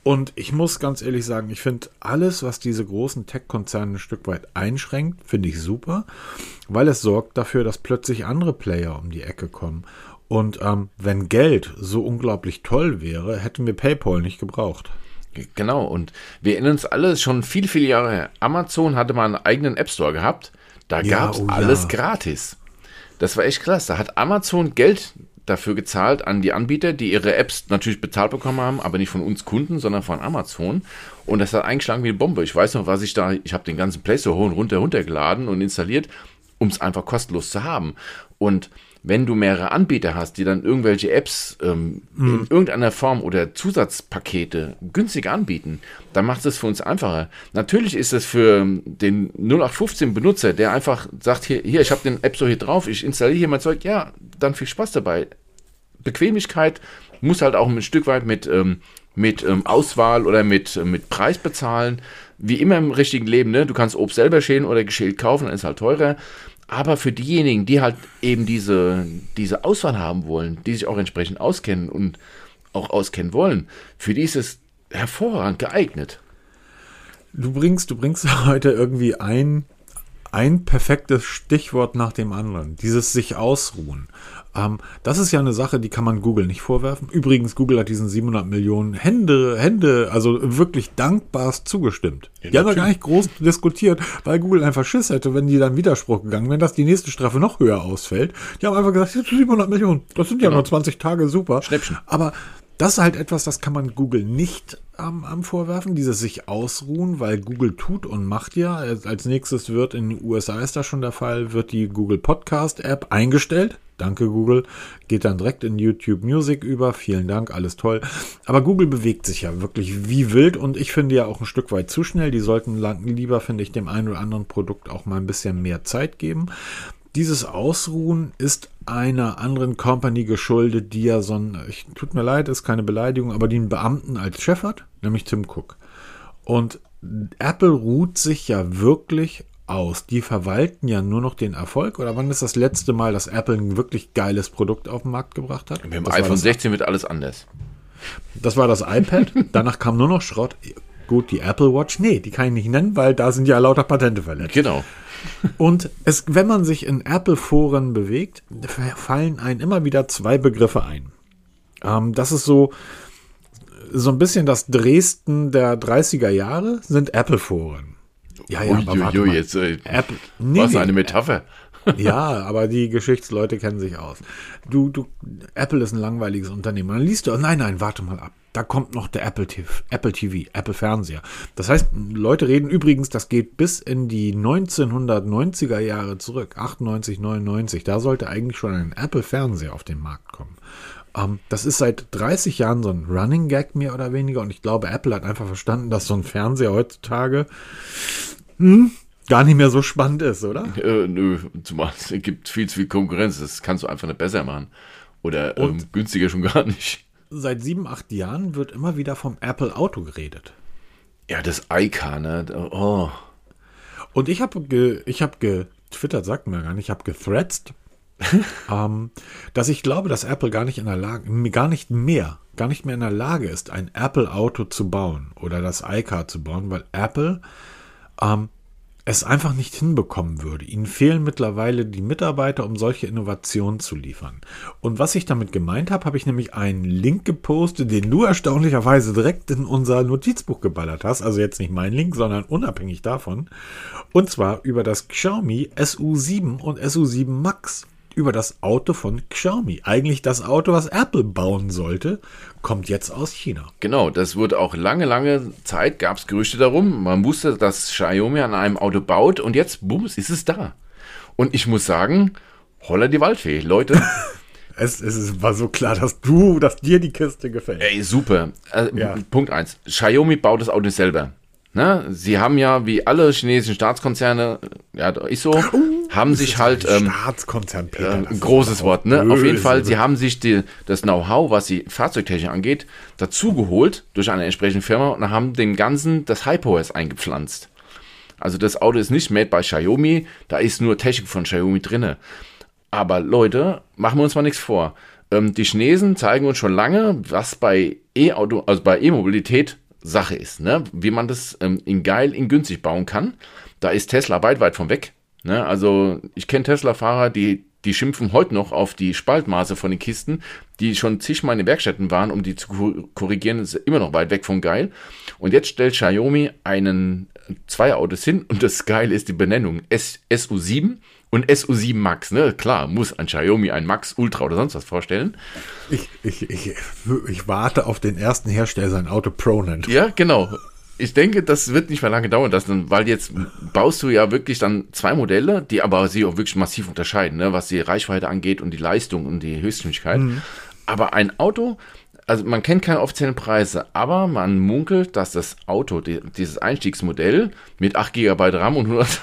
Speaker 1: Und ich muss ganz ehrlich sagen, ich finde alles, was diese großen Tech-Konzerne ein Stück weit einschränkt, finde ich super, weil es sorgt dafür, dass plötzlich andere Player um die Ecke kommen. Und ähm, wenn Geld so unglaublich toll wäre, hätten wir PayPal nicht gebraucht.
Speaker 2: Genau, und wir erinnern uns alle schon viele, viele Jahre her. Amazon hatte mal einen eigenen App Store gehabt. Da ja, gab es oh alles ja. gratis. Das war echt krass. Da hat Amazon Geld dafür gezahlt an die Anbieter, die ihre Apps natürlich bezahlt bekommen haben, aber nicht von uns Kunden, sondern von Amazon. Und das hat eingeschlagen wie eine Bombe. Ich weiß noch, was ich da, ich habe den ganzen Play Store hoch und runter runtergeladen und installiert, um es einfach kostenlos zu haben. Und wenn du mehrere Anbieter hast, die dann irgendwelche Apps ähm, mhm. in irgendeiner Form oder Zusatzpakete günstig anbieten, dann macht es für uns einfacher. Natürlich ist es für den 0815 Benutzer, der einfach sagt, hier, hier ich habe den App so hier drauf, ich installiere hier mein Zeug, ja, dann viel Spaß dabei. Bequemlichkeit muss halt auch ein Stück weit mit, ähm, mit ähm, Auswahl oder mit, äh, mit Preis bezahlen. Wie immer im richtigen Leben, ne? Du kannst Obst selber schälen oder geschält kaufen, dann ist halt teurer. Aber für diejenigen, die halt eben diese, diese Auswahl haben wollen, die sich auch entsprechend auskennen und auch auskennen wollen, für die ist es hervorragend geeignet.
Speaker 1: Du bringst, du bringst heute irgendwie ein, ein perfektes Stichwort nach dem anderen. Dieses sich ausruhen. Ähm, das ist ja eine Sache, die kann man Google nicht vorwerfen. Übrigens, Google hat diesen 700 Millionen Hände, Hände, also wirklich dankbarst zugestimmt. Ja, die haben da gar nicht groß diskutiert, weil Google einfach Schiss hätte, wenn die dann Widerspruch gegangen wären, dass die nächste Strafe noch höher ausfällt. Die haben einfach gesagt, 700 Millionen, das sind ja genau. nur 20 Tage, super.
Speaker 2: Schnäppchen.
Speaker 1: Aber das ist halt etwas, das kann man Google nicht ähm, am Vorwerfen, dieses sich ausruhen, weil Google tut und macht ja. Als nächstes wird in den USA ist das schon der Fall, wird die Google Podcast App eingestellt. Danke Google. Geht dann direkt in YouTube Music über. Vielen Dank, alles toll. Aber Google bewegt sich ja wirklich wie wild und ich finde ja auch ein Stück weit zu schnell. Die sollten lieber, finde ich, dem einen oder anderen Produkt auch mal ein bisschen mehr Zeit geben. Dieses Ausruhen ist einer anderen Company geschuldet, die ja so ein, ich, tut mir leid, ist keine Beleidigung, aber die einen Beamten als Chef hat, nämlich Tim Cook. Und Apple ruht sich ja wirklich aus. Die verwalten ja nur noch den Erfolg. Oder wann ist das letzte Mal, dass Apple ein wirklich geiles Produkt auf den Markt gebracht hat?
Speaker 2: Mit dem das iPhone 16 wird alles anders.
Speaker 1: Das war das iPad. Danach kam nur noch Schrott. Gut, die Apple Watch, nee, die kann ich nicht nennen, weil da sind ja lauter Patente verletzt.
Speaker 2: Genau.
Speaker 1: Und es, wenn man sich in Apple-Foren bewegt, fallen einem immer wieder zwei Begriffe ein. Ähm, das ist so, so ein bisschen das Dresden der 30er Jahre, sind Apple-Foren.
Speaker 2: Ja, ja, aber warte mal. jetzt, äh, Apple, nee, was eine Metapher.
Speaker 1: ja, aber die Geschichtsleute kennen sich aus. Du, du, Apple ist ein langweiliges Unternehmen. dann liest du, nein, nein, warte mal ab. Da kommt noch der Apple TV, Apple TV, Apple Fernseher. Das heißt, Leute reden übrigens, das geht bis in die 1990er Jahre zurück, 98, 99. Da sollte eigentlich schon ein Apple Fernseher auf den Markt kommen. Ähm, das ist seit 30 Jahren so ein Running Gag mehr oder weniger und ich glaube, Apple hat einfach verstanden, dass so ein Fernseher heutzutage hm, gar nicht mehr so spannend ist, oder?
Speaker 2: Äh, nö, zumal es gibt viel zu viel Konkurrenz. Das kannst du einfach nicht besser machen. Oder ähm, günstiger schon gar nicht
Speaker 1: seit sieben, acht Jahren wird immer wieder vom Apple Auto geredet.
Speaker 2: Ja, das iCar, ne? Oh.
Speaker 1: Und ich habe ge, ich habe getwittert, sagt mir gar nicht, ich habe gethreads, ähm, dass ich glaube, dass Apple gar nicht in der Lage, gar nicht mehr, gar nicht mehr in der Lage ist, ein Apple Auto zu bauen oder das iCar zu bauen, weil Apple ähm, es einfach nicht hinbekommen würde. Ihnen fehlen mittlerweile die Mitarbeiter, um solche Innovationen zu liefern. Und was ich damit gemeint habe, habe ich nämlich einen Link gepostet, den du erstaunlicherweise direkt in unser Notizbuch geballert hast. Also jetzt nicht mein Link, sondern unabhängig davon. Und zwar über das Xiaomi SU7 und SU7 Max über das Auto von Xiaomi. Eigentlich das Auto, was Apple bauen sollte, kommt jetzt aus China.
Speaker 2: Genau, das wurde auch lange, lange Zeit, gab es Gerüchte darum. Man wusste, dass Xiaomi an einem Auto baut und jetzt, bums, ist es da. Und ich muss sagen, holla die Waldfee, Leute.
Speaker 1: es, es war so klar, dass du, dass dir die Kiste gefällt.
Speaker 2: Ey, super. Äh, ja. Punkt 1. Xiaomi baut das Auto selber. Ne? Sie haben ja, wie alle chinesischen Staatskonzerne, ja, ist so, haben sich halt ähm,
Speaker 1: Staatskonzern, Peter.
Speaker 2: äh, großes Wort, ne? Auf jeden. Fall, sie haben sich die, das Know-how, was die Fahrzeugtechnik angeht, dazugeholt durch eine entsprechende Firma und haben dem Ganzen das HyperOS eingepflanzt. Also das Auto ist nicht made by Xiaomi, da ist nur Technik von Xiaomi drinne. Aber Leute, machen wir uns mal nichts vor. Ähm, die Chinesen zeigen uns schon lange, was bei E-Auto, also bei E-Mobilität Sache ist, ne? Wie man das ähm, in geil, in günstig bauen kann. Da ist Tesla weit, weit von weg. Ne? Also ich kenne Tesla-Fahrer, die, die schimpfen heute noch auf die Spaltmaße von den Kisten, die schon zigmal in den Werkstätten waren, um die zu ko- korrigieren, ist immer noch weit weg von geil. Und jetzt stellt Xiaomi einen zwei Autos hin und das Geile ist die Benennung S, SU7 und SU7 Max. Ne? Klar, muss ein Xiaomi ein Max Ultra oder sonst was vorstellen.
Speaker 1: Ich, ich, ich, ich warte auf den ersten Hersteller, sein Auto Pro nennt.
Speaker 2: Ja, genau. Ich denke, das wird nicht mehr lange dauern, dass dann, weil jetzt baust du ja wirklich dann zwei Modelle, die aber sich auch wirklich massiv unterscheiden, ne, was die Reichweite angeht und die Leistung und die Höchstgeschwindigkeit. Aber ein Auto, also man kennt keine offiziellen Preise, aber man munkelt, dass das Auto, die, dieses Einstiegsmodell mit 8 GB RAM und 100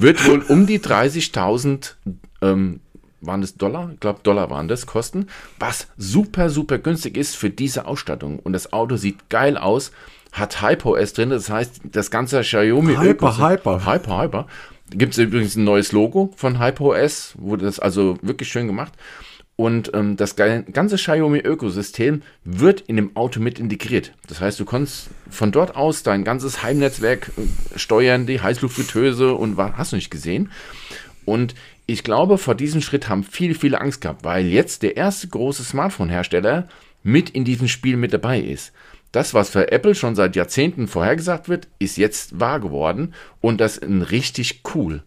Speaker 2: wird wohl um die 30.000 ähm, waren das Dollar? Ich glaube, Dollar waren das, kosten. Was super, super günstig ist für diese Ausstattung. Und das Auto sieht geil aus, hat HyperOS drin, das heißt, das ganze Xiaomi
Speaker 1: Hyper, Hyper.
Speaker 2: Hyper, Hyper. Gibt es übrigens ein neues Logo von HyperOS, wurde das also wirklich schön gemacht. Und ähm, das ganze Xiaomi-Ökosystem wird in dem Auto mit integriert. Das heißt, du kannst von dort aus dein ganzes Heimnetzwerk äh, steuern, die Heißluftfritteuse und was hast du nicht gesehen. Und ich glaube, vor diesem Schritt haben viele, viele Angst gehabt, weil jetzt der erste große Smartphone-Hersteller mit in diesem Spiel mit dabei ist. Das, was für Apple schon seit Jahrzehnten vorhergesagt wird, ist jetzt wahr geworden und das ist richtig cool.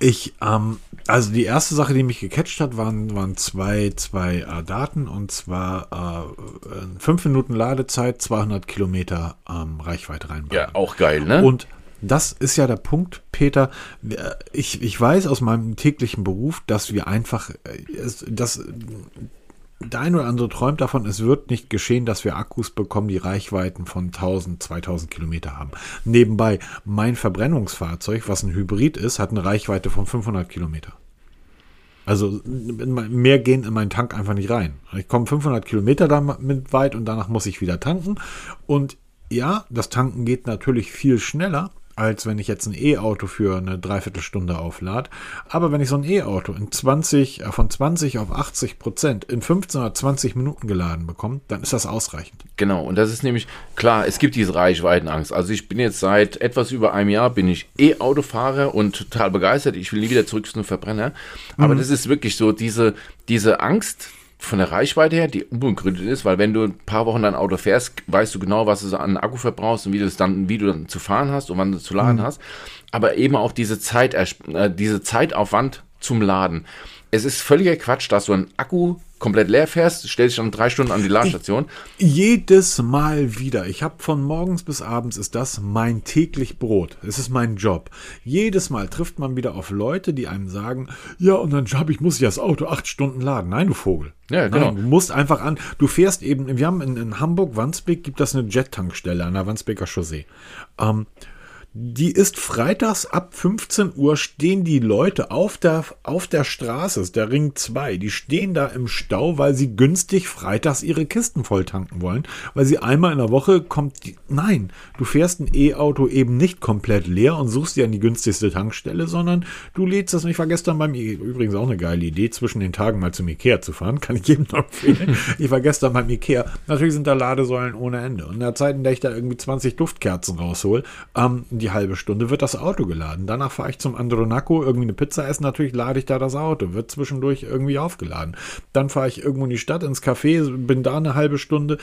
Speaker 1: Ich, ähm, also die erste Sache, die mich gecatcht hat, waren, waren zwei, zwei äh, Daten und zwar äh, 5 Minuten Ladezeit, 200 Kilometer ähm, Reichweite reinbringen.
Speaker 2: Ja, auch geil, ne?
Speaker 1: Und das ist ja der Punkt, Peter. Wir- Ich, ich weiß aus meinem täglichen Beruf, dass wir einfach, äh, dass der eine oder andere träumt davon, es wird nicht geschehen, dass wir Akkus bekommen, die Reichweiten von 1000, 2000 Kilometer haben. Nebenbei, mein Verbrennungsfahrzeug, was ein Hybrid ist, hat eine Reichweite von 500 Kilometer. Also mehr gehen in meinen Tank einfach nicht rein. Ich komme 500 Kilometer damit weit und danach muss ich wieder tanken. Und ja, das Tanken geht natürlich viel schneller, als wenn ich jetzt ein E-Auto für eine Dreiviertelstunde auflade. Aber wenn ich so ein E-Auto in 20, äh, von 20 auf 80 Prozent in 15 oder 20 Minuten geladen bekomme, dann ist das ausreichend.
Speaker 2: Genau, und das ist nämlich, klar, es gibt diese Reichweitenangst. Also ich bin jetzt seit etwas über einem Jahr, bin ich E-Autofahrer und total begeistert. Ich will nie wieder zurück zu einem Verbrenner. Aber das ist wirklich so, diese, diese Angst von der Reichweite her, die unbegründet ist, weil wenn du ein paar Wochen dein Auto fährst, weißt du genau, was du an Akku verbrauchst und wie du es dann, wie du dann zu fahren hast und wann du zu laden hast. Aber eben auch diese Zeit, äh, diese Zeitaufwand zum Laden. Es ist völliger Quatsch, dass du einen Akku komplett leer fährst, stellst dich dann drei Stunden an die Ladestation.
Speaker 1: Jedes Mal wieder. Ich habe von morgens bis abends ist das mein täglich Brot. Es ist mein Job. Jedes Mal trifft man wieder auf Leute, die einem sagen, ja, und dann habe ich, muss ich das Auto acht Stunden laden. Nein, du Vogel.
Speaker 2: Ja, genau.
Speaker 1: Nein, du musst einfach an. Du fährst eben, wir haben in, in Hamburg, Wandsbek, gibt das eine Jet-Tankstelle an der Wandsbeker Chaussee. Ähm, die ist freitags ab 15 Uhr stehen die Leute auf der, auf der Straße, ist der Ring 2, die stehen da im Stau, weil sie günstig freitags ihre Kisten voll tanken wollen, weil sie einmal in der Woche kommt, die, nein, du fährst ein E-Auto eben nicht komplett leer und suchst dir an die günstigste Tankstelle, sondern du lädst das, ich war gestern beim, übrigens auch eine geile Idee, zwischen den Tagen mal zum Ikea zu fahren, kann ich jedem nur empfehlen. ich war gestern beim Ikea, natürlich sind da Ladesäulen ohne Ende. Und in der Zeit, in der ich da irgendwie 20 Duftkerzen raushol, ähm, die halbe Stunde wird das Auto geladen. Danach fahre ich zum Andronaco, irgendwie eine Pizza essen, natürlich lade ich da das Auto, wird zwischendurch irgendwie aufgeladen. Dann fahre ich irgendwo in die Stadt, ins Café, bin da eine halbe Stunde.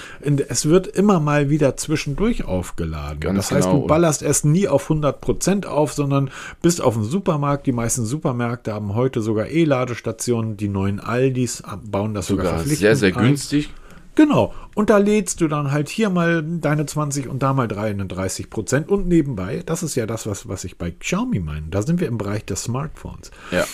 Speaker 1: Es wird immer mal wieder zwischendurch aufgeladen.
Speaker 2: Ganz
Speaker 1: das heißt,
Speaker 2: genau.
Speaker 1: du ballerst erst nie auf 100% auf, sondern bist auf dem Supermarkt. Die meisten Supermärkte haben heute sogar E-Ladestationen. Die neuen Aldis bauen das sogar,
Speaker 2: Sogar
Speaker 1: verpflichtend
Speaker 2: sehr, sehr
Speaker 1: ein. Genau. Und da lädst du dann halt hier mal deine 20 und da mal 33 Prozent. Und nebenbei, das ist ja das, was, was ich bei Xiaomi meine. Da sind wir im Bereich der Smartphones.
Speaker 2: Ja.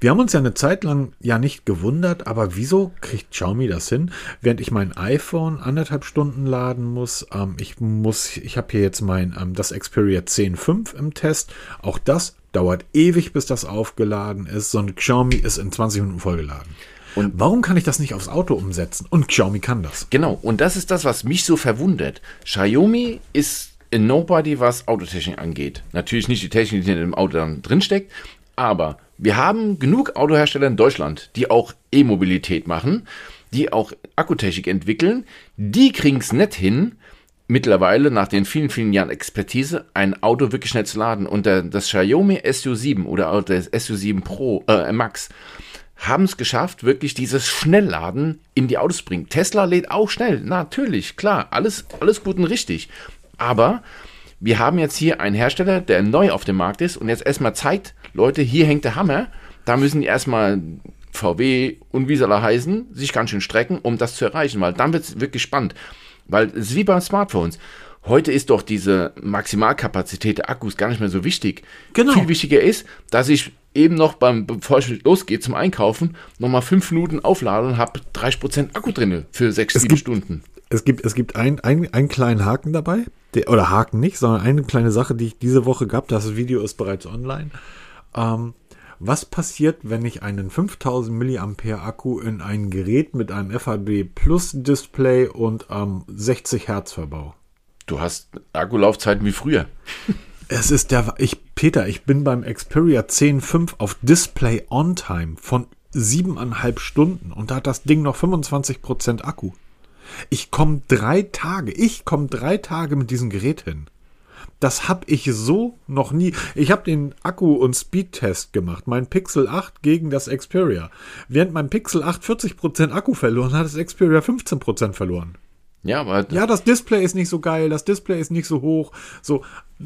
Speaker 1: Wir haben uns ja eine Zeit lang ja nicht gewundert, aber wieso kriegt Xiaomi das hin, während ich mein iPhone anderthalb Stunden laden muss? Ähm, ich muss, ich habe hier jetzt mein ähm, das Xperia 10.5 im Test. Auch das dauert ewig, bis das aufgeladen ist. So ein Xiaomi ist in 20 Minuten vollgeladen. Und warum kann ich das nicht aufs Auto umsetzen? Und Xiaomi kann das.
Speaker 2: Genau, und das ist das, was mich so verwundert. Xiaomi ist in Nobody, was Autotechnik angeht. Natürlich nicht die Technik, die in dem Auto dann drinsteckt, aber wir haben genug Autohersteller in Deutschland, die auch E-Mobilität machen, die auch Akkutechnik entwickeln. Die kriegen es nicht hin, mittlerweile nach den vielen, vielen Jahren Expertise ein Auto wirklich schnell zu laden. Und der, das Xiaomi SU7 oder das SU7 Pro äh, Max haben es geschafft, wirklich dieses Schnellladen in die Autos zu bringen. Tesla lädt auch schnell, natürlich, klar, alles, alles gut und richtig. Aber wir haben jetzt hier einen Hersteller, der neu auf dem Markt ist und jetzt erstmal zeigt, Leute, hier hängt der Hammer. Da müssen die erstmal VW und wie soll er heißen, sich ganz schön strecken, um das zu erreichen, weil dann wird es wirklich spannend. Weil es ist wie bei Smartphones. Heute ist doch diese Maximalkapazität der Akkus gar nicht mehr so wichtig. Genau. Viel wichtiger ist, dass ich eben noch beim, bevor ich losgehe zum Einkaufen, nochmal fünf Minuten auflade und habe 30% Akku drin für sechs, sieben Stunden.
Speaker 1: Es gibt, es gibt ein, ein, einen kleinen Haken dabei, der, oder Haken nicht, sondern eine kleine Sache, die ich diese Woche gab. Das Video ist bereits online. Ähm, was passiert, wenn ich einen 5000 mAh Akku in ein Gerät mit einem FHD Plus Display und ähm, 60 Hertz verbau?
Speaker 2: Du hast Akkulaufzeiten wie früher.
Speaker 1: Es ist der, ich, Peter, ich bin beim Xperia 10.5 auf Display On Time von siebeneinhalb Stunden und da hat das Ding noch 25% Akku. Ich komme drei Tage, ich komme drei Tage mit diesem Gerät hin. Das habe ich so noch nie. Ich habe den Akku- und Speedtest gemacht. Mein Pixel 8 gegen das Xperia. Während mein Pixel 8 40% Akku verloren hat, das Xperia 15% verloren. Ja, aber ja, das Display ist nicht so geil, das Display ist nicht so hoch. So,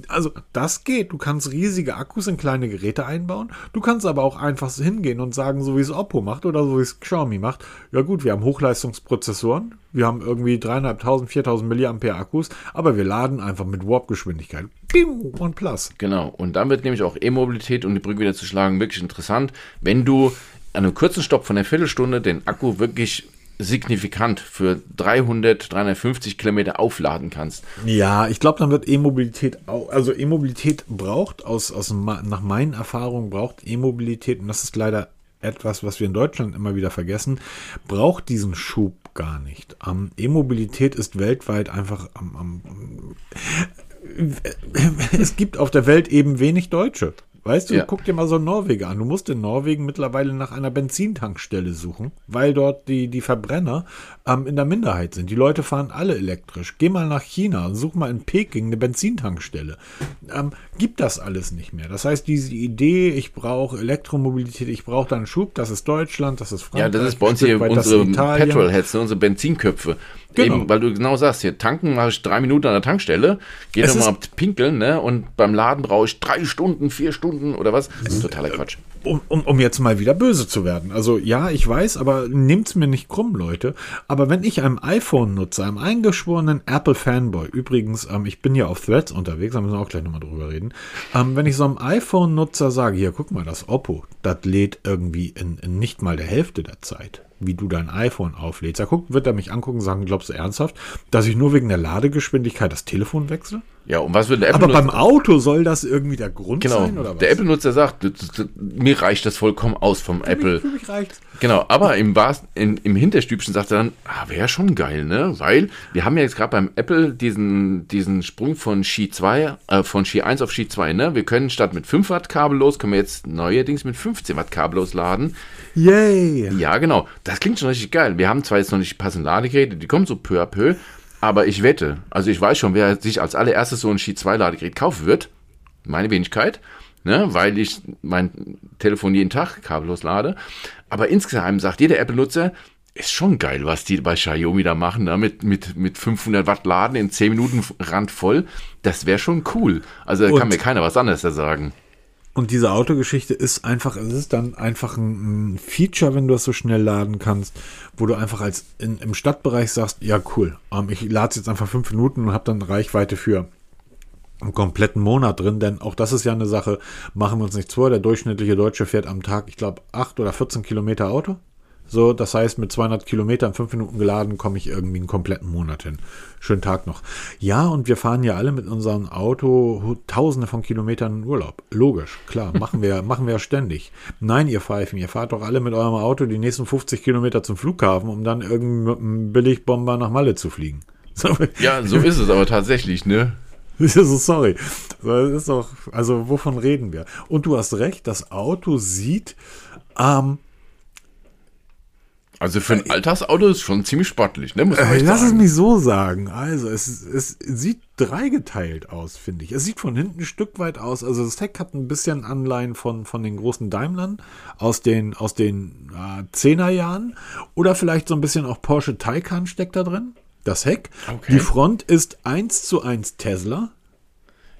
Speaker 1: also das geht. Du kannst riesige Akkus in kleine Geräte einbauen. Du kannst aber auch einfach hingehen und sagen, so wie es Oppo macht oder so wie es Xiaomi macht. Ja gut, wir haben Hochleistungsprozessoren, wir haben irgendwie 3.500, 4.000 Milliampere Akkus, aber wir laden einfach mit Warp-Geschwindigkeit. Bim, und plus.
Speaker 2: Genau. Und dann wird nämlich auch E-Mobilität, um die Brücke wieder zu schlagen, wirklich interessant, wenn du an einem kurzen Stopp von einer Viertelstunde den Akku wirklich signifikant für 300, 350 Kilometer aufladen kannst.
Speaker 1: Ja, ich glaube, dann wird E-Mobilität auch, also E-Mobilität braucht aus, aus, nach meinen Erfahrungen braucht E-Mobilität, und das ist leider etwas, was wir in Deutschland immer wieder vergessen, braucht diesen Schub gar nicht. Ähm, E-Mobilität ist weltweit einfach am, am, es gibt auf der Welt eben wenig Deutsche. Weißt du, ja. guck dir mal so Norwegen an. Du musst in Norwegen mittlerweile nach einer Benzintankstelle suchen, weil dort die, die Verbrenner ähm, in der Minderheit sind. Die Leute fahren alle elektrisch. Geh mal nach China und such mal in Peking eine Benzintankstelle. Ähm, gibt das alles nicht mehr. Das heißt, diese Idee, ich brauche Elektromobilität, ich brauche da einen Schub, das ist Deutschland, das ist
Speaker 2: Frankreich. Ja, das ist bei uns hier unsere Petrolheads, unsere Benzinköpfe. Genau. Eben, weil du genau sagst, hier tanken mache ich drei Minuten an der Tankstelle, gehe nochmal pinkeln, ne? Und beim Laden brauche ich drei Stunden, vier Stunden oder was. Das ist totaler Quatsch.
Speaker 1: Um, um, um jetzt mal wieder böse zu werden. Also ja, ich weiß, aber nehmt's mir nicht krumm, Leute. Aber wenn ich einem iPhone nutze, einem eingeschworenen Apple-Fanboy, übrigens, ähm, ich bin ja auf Threads unterwegs, da müssen wir auch gleich nochmal drüber reden. Ähm, wenn ich so einem iPhone-Nutzer sage, hier, guck mal, das Oppo, das lädt irgendwie in, in nicht mal der Hälfte der Zeit wie du dein iPhone auflädst. Da guckt, wird er mich angucken und sagen, glaubst du ernsthaft, dass ich nur wegen der Ladegeschwindigkeit das Telefon wechsle?
Speaker 2: Ja, und was will der
Speaker 1: Apple Aber beim Auto soll das irgendwie der Grund
Speaker 2: genau,
Speaker 1: sein,
Speaker 2: oder was? Der Apple-Nutzer sagt, mir reicht das vollkommen aus vom für Apple. Mich, für mich reicht's. Genau, aber im, in, im Hinterstübchen sagt er dann, ah, wäre schon geil, ne? Weil wir haben ja jetzt gerade beim Apple diesen, diesen Sprung von Ski 2, äh, von Ski 1 auf Ski 2, ne? Wir können statt mit 5 Watt kabellos, können wir jetzt neuerdings mit 15 Watt kabellos laden. Yay! Ja, genau. Das klingt schon richtig geil. Wir haben zwar jetzt noch nicht passende Ladegeräte, die kommen so peu à peu, aber ich wette, also ich weiß schon, wer sich als allererstes so ein Ski 2 Ladegerät kaufen wird, meine Wenigkeit, ne, weil ich mein Telefon jeden Tag kabellos lade. Aber insgesamt sagt jeder Apple-Nutzer, ist schon geil, was die bei Xiaomi da machen, ne? mit, mit, mit 500 Watt Laden in 10 Minuten randvoll. Das wäre schon cool. Also da kann mir keiner was anderes da sagen.
Speaker 1: Und diese Autogeschichte ist einfach, es ist dann einfach ein, Feature, wenn du das so schnell laden kannst, wo du einfach als in, im Stadtbereich sagst, ja cool, ähm, ich lade jetzt einfach fünf Minuten und habe dann Reichweite für einen kompletten Monat drin, denn auch das ist ja eine Sache, machen wir uns nichts vor, der durchschnittliche Deutsche fährt am Tag, ich glaube, 8 oder 14 Kilometer Auto. So, das heißt, mit 200 Kilometern, 5 Minuten geladen, komme ich irgendwie einen kompletten Monat hin. Schönen Tag noch. Ja, und wir fahren ja alle mit unserem Auto tausende von Kilometern in Urlaub. Logisch, klar, machen wir, machen wir ständig. Nein, ihr Pfeifen, ihr fahrt doch alle mit eurem Auto die nächsten 50 Kilometer zum Flughafen, um dann irgendwie mit einem Billigbomber nach Malle zu fliegen.
Speaker 2: So. Ja, so ist es aber tatsächlich, ne?
Speaker 1: so, sorry. Das ist doch, also wovon reden wir? Und du hast recht, das Auto sieht, ähm,
Speaker 2: also für ein äh, Alltagsauto ist schon ziemlich sportlich, ne?
Speaker 1: Muss man äh, lass sagen. es mich so sagen. Also es, es sieht dreigeteilt aus, finde ich. Es sieht von hinten ein Stück weit aus. Also das Heck hat ein bisschen Anleihen von, von den großen Daimlern aus den, aus den äh, 10er Jahren. Oder vielleicht so ein bisschen auch Porsche Taycan steckt da drin. Das Heck. Okay. Die Front ist 1 zu 1 Tesla.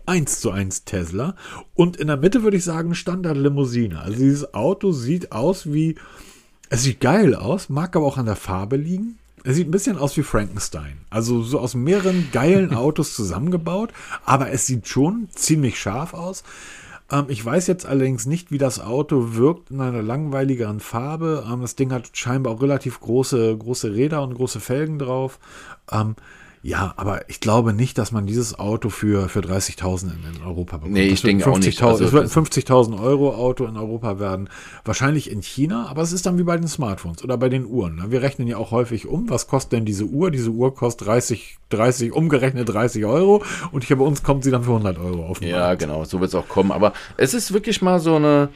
Speaker 1: 1 zu 1 Tesla. Und in der Mitte würde ich sagen Standard Limousine. Also dieses Auto sieht aus wie es sieht geil aus, mag aber auch an der Farbe liegen. Es sieht ein bisschen aus wie Frankenstein. Also so aus mehreren geilen Autos zusammengebaut, aber es sieht schon ziemlich scharf aus. Ähm, ich weiß jetzt allerdings nicht, wie das Auto wirkt in einer langweiligeren Farbe. Ähm, das Ding hat scheinbar auch relativ große, große Räder und große Felgen drauf. Ähm, ja, aber ich glaube nicht, dass man dieses Auto für, für 30.000 in, Europa bekommt.
Speaker 2: Nee, ich denke auch nicht.
Speaker 1: Also, es wird ein 50.000 Euro Auto in Europa werden. Wahrscheinlich in China, aber es ist dann wie bei den Smartphones oder bei den Uhren. Ne? Wir rechnen ja auch häufig um, was kostet denn diese Uhr? Diese Uhr kostet 30, 30, umgerechnet 30 Euro und hier bei uns kommt sie dann für 100 Euro auf.
Speaker 2: Ja, Markt. genau, so wird es auch kommen. Aber es ist wirklich mal so eine,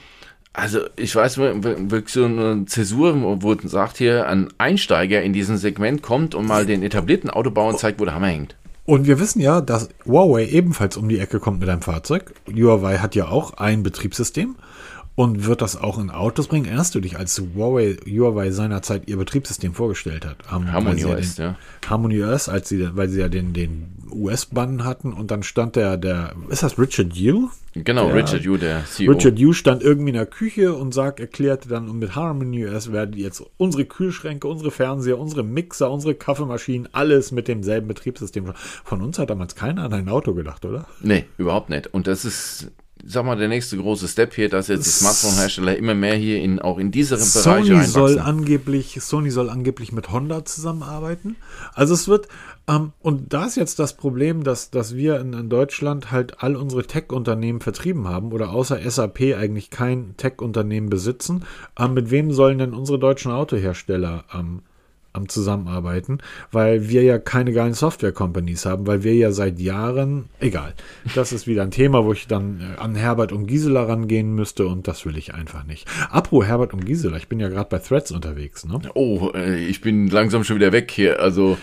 Speaker 2: also ich weiß wirklich so eine Zäsur, wo es sagt hier, ein Einsteiger in diesem Segment kommt und mal den etablierten Autobauern zeigt, wo der Hammer hängt.
Speaker 1: Und wir wissen ja, dass Huawei ebenfalls um die Ecke kommt mit einem Fahrzeug. Huawei hat ja auch ein Betriebssystem und wird das auch in Autos bringen. Erinnerst du dich, als Huawei, Huawei seinerzeit ihr Betriebssystem vorgestellt hat?
Speaker 2: Harmony OS, ja.
Speaker 1: Harmony OS, als sie, weil sie ja den, den US-Bann hatten und dann stand der, der, ist das Richard Yu?
Speaker 2: Genau,
Speaker 1: der,
Speaker 2: Richard Yu, der CEO.
Speaker 1: Richard Yu stand irgendwie in der Küche und sagt, erklärte dann, und mit Harmony OS werden jetzt unsere Kühlschränke, unsere Fernseher, unsere Mixer, unsere Kaffeemaschinen, alles mit demselben Betriebssystem. Von uns hat damals keiner an ein Auto gedacht, oder?
Speaker 2: Nee, überhaupt nicht. Und das ist sag mal, der nächste große Step hier, dass jetzt die Smartphone-Hersteller immer mehr hier in, auch in diese Bereiche
Speaker 1: Sony soll angeblich, Sony soll angeblich mit Honda zusammenarbeiten. Also es wird, ähm, und da ist jetzt das Problem, dass, dass wir in, in Deutschland halt all unsere Tech-Unternehmen vertrieben haben oder außer SAP eigentlich kein Tech-Unternehmen besitzen. Ähm, mit wem sollen denn unsere deutschen Autohersteller ähm, am Zusammenarbeiten, weil wir ja keine geilen Software-Companies haben, weil wir ja seit Jahren, egal, das ist wieder ein Thema, wo ich dann äh, an Herbert und Gisela rangehen müsste und das will ich einfach nicht. Apro Herbert und Gisela, ich bin ja gerade bei Threads unterwegs, ne?
Speaker 2: Oh, äh, ich bin langsam schon wieder weg hier, also.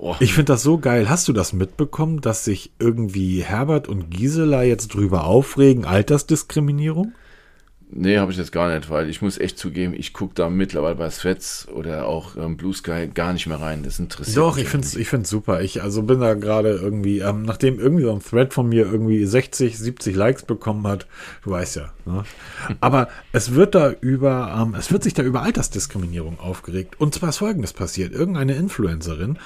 Speaker 1: Oh. Ich finde das so geil. Hast du das mitbekommen, dass sich irgendwie Herbert und Gisela jetzt drüber aufregen, Altersdiskriminierung?
Speaker 2: Nee, habe ich jetzt gar nicht, weil ich muss echt zugeben, ich gucke da mittlerweile bei Threads oder auch ähm, Blue Sky gar nicht mehr rein. Das interessiert
Speaker 1: Doch, mich. Doch, ich finde es ich find's super. Ich also bin da gerade irgendwie, ähm, nachdem irgendwie so ein Thread von mir irgendwie 60, 70 Likes bekommen hat, du weißt ja. Ne? Aber es wird da über, ähm, es wird sich da über Altersdiskriminierung aufgeregt. Und zwar ist folgendes passiert. Irgendeine Influencerin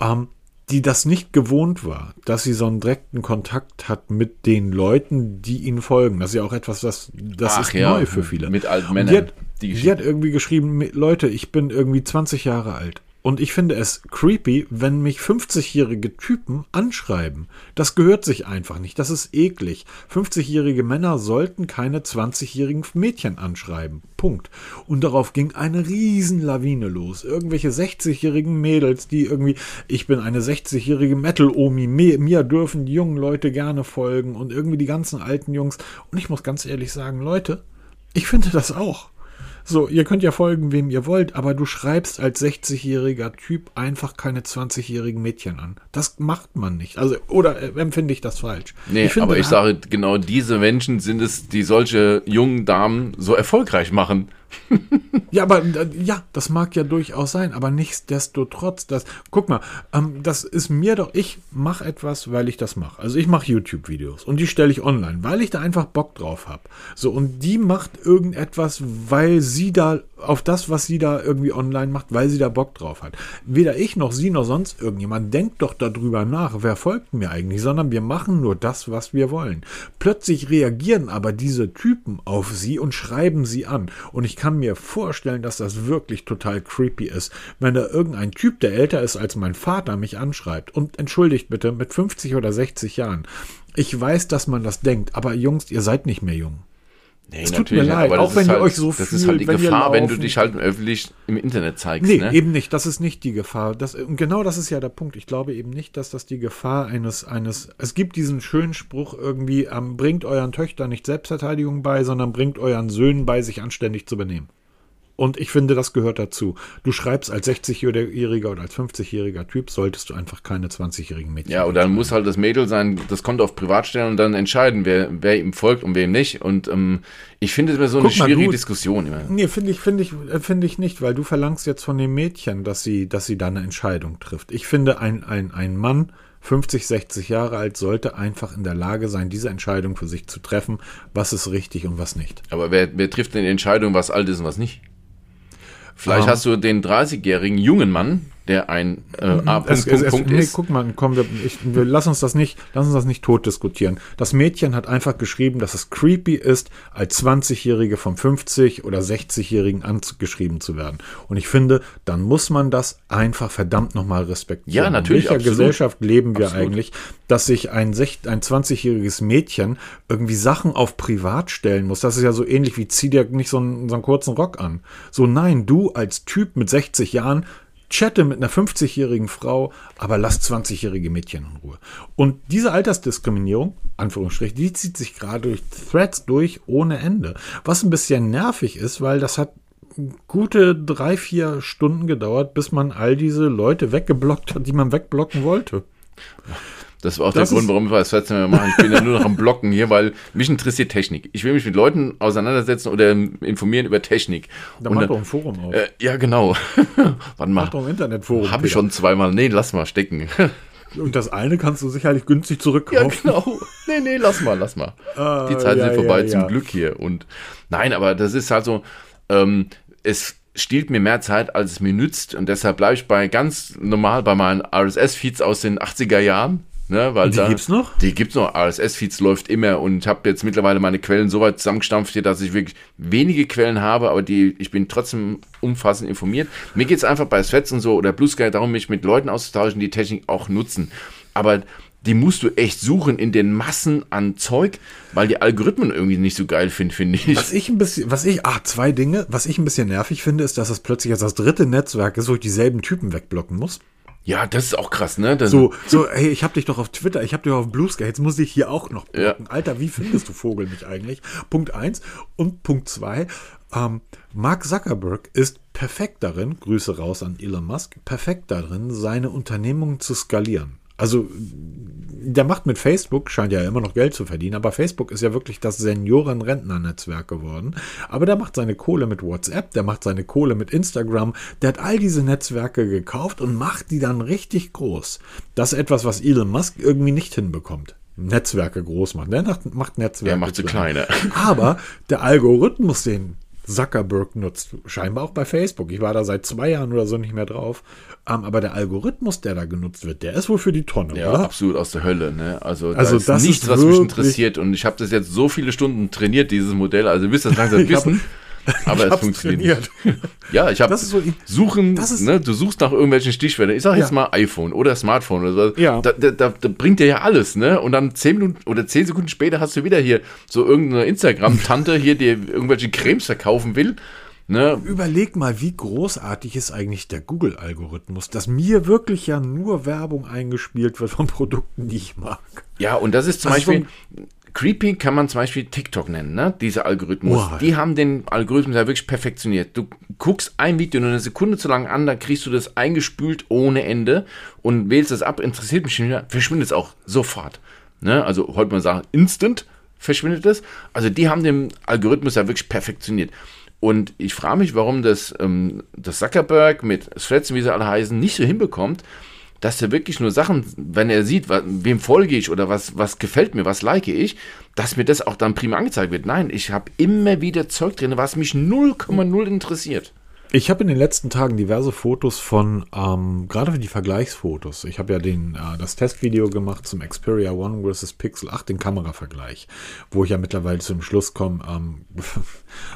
Speaker 1: ähm, die das nicht gewohnt war, dass sie so einen direkten Kontakt hat mit den Leuten, die ihnen folgen. Das ist ja auch etwas, das, das Ach ist ja, neu für viele.
Speaker 2: Mit alten Männern. Die
Speaker 1: hat, die, die hat irgendwie geschrieben, Leute, ich bin irgendwie 20 Jahre alt. Und ich finde es creepy, wenn mich 50-jährige Typen anschreiben. Das gehört sich einfach nicht. Das ist eklig. 50-jährige Männer sollten keine 20-jährigen Mädchen anschreiben. Punkt. Und darauf ging eine Riesenlawine los. Irgendwelche 60-jährigen Mädels, die irgendwie, ich bin eine 60-jährige Metal-Omi, mir, mir dürfen die jungen Leute gerne folgen und irgendwie die ganzen alten Jungs. Und ich muss ganz ehrlich sagen, Leute, ich finde das auch. So, ihr könnt ja folgen, wem ihr wollt, aber du schreibst als 60-jähriger Typ einfach keine 20-jährigen Mädchen an. Das macht man nicht. Also, oder äh, empfinde ich das falsch?
Speaker 2: Nee,
Speaker 1: ich
Speaker 2: finde, aber ich sage, genau diese Menschen sind es, die solche jungen Damen so erfolgreich machen.
Speaker 1: Ja, aber äh, ja, das mag ja durchaus sein, aber nichtsdestotrotz, das, guck mal, ähm, das ist mir doch, ich mache etwas, weil ich das mache. Also ich mache YouTube-Videos und die stelle ich online, weil ich da einfach Bock drauf habe. So, und die macht irgendetwas, weil sie sie da, auf das, was sie da irgendwie online macht, weil sie da Bock drauf hat. Weder ich noch sie noch sonst irgendjemand denkt doch darüber nach, wer folgt mir eigentlich, sondern wir machen nur das, was wir wollen. Plötzlich reagieren aber diese Typen auf sie und schreiben sie an. Und ich kann mir vorstellen, dass das wirklich total creepy ist, wenn da irgendein Typ, der älter ist als mein Vater, mich anschreibt. Und entschuldigt bitte, mit 50 oder 60 Jahren. Ich weiß, dass man das denkt, aber Jungs, ihr seid nicht mehr jung.
Speaker 2: Nee,
Speaker 1: Es tut mir leid, auch wenn ihr
Speaker 2: halt,
Speaker 1: euch so
Speaker 2: Das ist
Speaker 1: fühlt,
Speaker 2: halt die
Speaker 1: wenn
Speaker 2: Gefahr, wenn du dich halt öffentlich im Internet zeigst.
Speaker 1: Nee,
Speaker 2: ne?
Speaker 1: eben nicht. Das ist nicht die Gefahr. Das, und genau das ist ja der Punkt. Ich glaube eben nicht, dass das die Gefahr eines, eines, es gibt diesen schönen Spruch irgendwie, ähm, bringt euren Töchtern nicht Selbstverteidigung bei, sondern bringt euren Söhnen bei, sich anständig zu benehmen. Und ich finde, das gehört dazu. Du schreibst als 60-jähriger oder als 50-jähriger Typ, solltest du einfach keine 20-jährigen Mädchen.
Speaker 2: Ja, und dann muss halt das Mädel sein, das Konto auf Privat stellen und dann entscheiden, wer, wer ihm folgt und wem nicht. Und ähm, ich finde es immer so eine
Speaker 1: Guck mal,
Speaker 2: schwierige
Speaker 1: du-
Speaker 2: Diskussion immer.
Speaker 1: Nee, finde ich, finde ich, finde ich nicht, weil du verlangst jetzt von dem Mädchen, dass sie, dass sie da eine Entscheidung trifft. Ich finde, ein, ein, ein Mann, 50, 60 Jahre alt, sollte einfach in der Lage sein, diese Entscheidung für sich zu treffen, was ist richtig und was nicht.
Speaker 2: Aber wer, wer trifft denn die Entscheidung, was alt ist und was nicht? Vielleicht
Speaker 1: Ähm.
Speaker 2: hast du den 30-jährigen jungen Mann, der ein äh, A. Punkt,
Speaker 1: Es, es,
Speaker 2: Punkt,
Speaker 1: es,
Speaker 2: Punkt
Speaker 1: nee,
Speaker 2: ist.
Speaker 1: guck mal, komm, wir, ich, wir lass uns das nicht, lass uns das nicht tot diskutieren. Das Mädchen hat einfach geschrieben, dass es creepy ist, als 20-Jährige vom 50 oder 60-Jährigen angeschrieben zu werden. Und ich finde, dann muss man das einfach verdammt nochmal respektieren.
Speaker 2: Ja, natürlich,
Speaker 1: In welcher
Speaker 2: absolut.
Speaker 1: Gesellschaft leben wir
Speaker 2: Absolut.
Speaker 1: eigentlich, dass sich ein, ein 20-jähriges Mädchen irgendwie Sachen auf privat stellen muss? Das ist ja so ähnlich wie zieh dir nicht so einen, so einen kurzen Rock an. So, nein, du als Typ mit 60 Jahren chatte mit einer 50-jährigen Frau, aber lass 20-jährige Mädchen in Ruhe. Und diese Altersdiskriminierung, Anführungsstrich, die zieht sich gerade durch Threads durch ohne Ende. Was ein bisschen nervig ist, weil das hat gute drei, vier Stunden gedauert, bis man all diese Leute weggeblockt hat, die man wegblocken wollte.
Speaker 2: Das war auch
Speaker 1: Das
Speaker 2: der Grund, warum wir das letzte Mal machen. Ich bin ja nur noch am Blocken hier, weil mich interessiert Technik. Ich will mich mit Leuten auseinandersetzen oder informieren über Technik.
Speaker 1: Da macht doch ein Forum auf.
Speaker 2: äh, ja, genau. Mal.
Speaker 1: Macht doch ein Internetforum.
Speaker 2: Habe ich schon zweimal. Nee, lass mal stecken.
Speaker 1: Und das eine kannst du sicherlich günstig
Speaker 2: Ja,
Speaker 1: zurückkaufen.
Speaker 2: genau. Nee, nee, lass mal, lass mal.
Speaker 1: Ah,
Speaker 2: Die Zeiten
Speaker 1: ja,
Speaker 2: sind vorbei,
Speaker 1: ja,
Speaker 2: zum
Speaker 1: ja.
Speaker 2: Glück hier. Und nein, aber das ist halt so, ähm, es stiehlt mir mehr Zeit, als es mir nützt. Und deshalb bleibe ich bei ganz normal bei meinen RSS-Feeds aus den 80er Jahren. Ne, weil
Speaker 1: Die
Speaker 2: da,
Speaker 1: gibt's noch?
Speaker 2: Die gibt's noch. RSS-Feeds läuft immer und ich habe jetzt mittlerweile meine Quellen so weit zusammengestampft hier, dass ich wirklich wenige Quellen habe, aber die, ich bin trotzdem umfassend informiert. Mir geht's einfach bei Threads und so oder Blue Sky darum, mich mit Leuten auszutauschen, die Technik auch nutzen. Aber die musst du echt suchen in den Massen an Zeug, weil die Algorithmen irgendwie nicht so geil finden, finde ich.
Speaker 1: Was ich ein bisschen, was ich, ah, zwei Dinge. Was ich ein bisschen nervig finde, ist, dass es plötzlich jetzt das dritte Netzwerk ist, wo ich dieselben Typen wegblocken muss.
Speaker 2: Ja, das ist auch krass, ne? Das,
Speaker 1: So, so, hey, ich hab dich doch auf Twitter, ich hab dich auf Blue Sky, jetzt muss ich hier auch noch blocken. Alter, wie findest du Vogel mich eigentlich? Punkt eins. Und Punkt zwei, ähm, Mark Zuckerberg ist perfekt darin, Grüße raus an Elon Musk, perfekt darin, seine Unternehmungen zu skalieren. Also, der macht mit Facebook, scheint ja immer noch Geld zu verdienen, aber Facebook ist ja wirklich das Senioren-Rentner-Netzwerk geworden. Aber der macht seine Kohle mit WhatsApp, der macht seine Kohle mit Instagram, der hat all diese Netzwerke gekauft und macht die dann richtig groß. Das ist etwas, was Elon Musk irgendwie nicht hinbekommt. Netzwerke groß machen. Der macht- Netzwerke.
Speaker 2: Er macht sie kleiner.
Speaker 1: Aber der Algorithmus, den Zuckerberg nutzt, scheinbar auch bei Facebook. Ich war da seit zwei Jahren oder so nicht mehr drauf. Ähm, aber der Algorithmus, der da genutzt wird, der ist wohl für die Tonne,
Speaker 2: Ja,
Speaker 1: oder?
Speaker 2: absolut aus der Hölle. Ne? Also,
Speaker 1: Also
Speaker 2: da ist
Speaker 1: das
Speaker 2: nichts,
Speaker 1: ist
Speaker 2: was mich interessiert. Und ich habe das jetzt so viele Stunden trainiert, dieses Modell. Also, ihr müsst das langsam wissen. Aber es funktioniert
Speaker 1: trainiert.
Speaker 2: Ja, ich habe
Speaker 1: Das ist so-
Speaker 2: suchen,
Speaker 1: das ist-
Speaker 2: ne, du suchst nach irgendwelchen Stichwörtern. Ich sage jetzt
Speaker 1: Ja.
Speaker 2: mal iPhone oder Smartphone oder so.
Speaker 1: Ja.
Speaker 2: Da, da, da, bringt dir ja alles, ne? Und dann zehn Minuten oder zehn Sekunden später hast du wieder hier so irgendeine Instagram-Tante hier, die irgendwelche Cremes verkaufen will. Ne?
Speaker 1: Überleg mal, wie großartig ist eigentlich der Google-Algorithmus, dass mir wirklich ja nur Werbung eingespielt wird von Produkten, die ich mag.
Speaker 2: Ja, und das ist zum
Speaker 1: Also
Speaker 2: Beispiel, creepy kann man zum Beispiel TikTok nennen, ne? Dieser Algorithmus.
Speaker 1: Boah.
Speaker 2: Die haben den Algorithmus ja wirklich perfektioniert. Du guckst ein Video nur eine Sekunde zu lang an, dann kriegst du das eingespült ohne Ende und wählst es ab, interessiert mich nicht mehr, verschwindet es auch sofort. Ne? Also heute mal sagen, instant verschwindet es. Also die haben den Algorithmus ja wirklich perfektioniert. Und ich frage mich, warum das, ähm, das Zuckerberg mit Threads, wie sie alle heißen, nicht so hinbekommt, dass er wirklich nur Sachen, wenn er sieht, wem folge ich oder was, was gefällt mir, was like ich, dass mir das auch dann prima angezeigt wird. Nein, ich habe immer wieder Zeug drin, was mich 0,0 interessiert.
Speaker 1: Ich habe in den letzten Tagen diverse Fotos von, ähm, gerade für die Vergleichsfotos. Ich habe ja den, äh, das Testvideo gemacht zum Xperia One vs Pixel 8, den Kameravergleich, wo ich ja mittlerweile zum Schluss komme, ähm,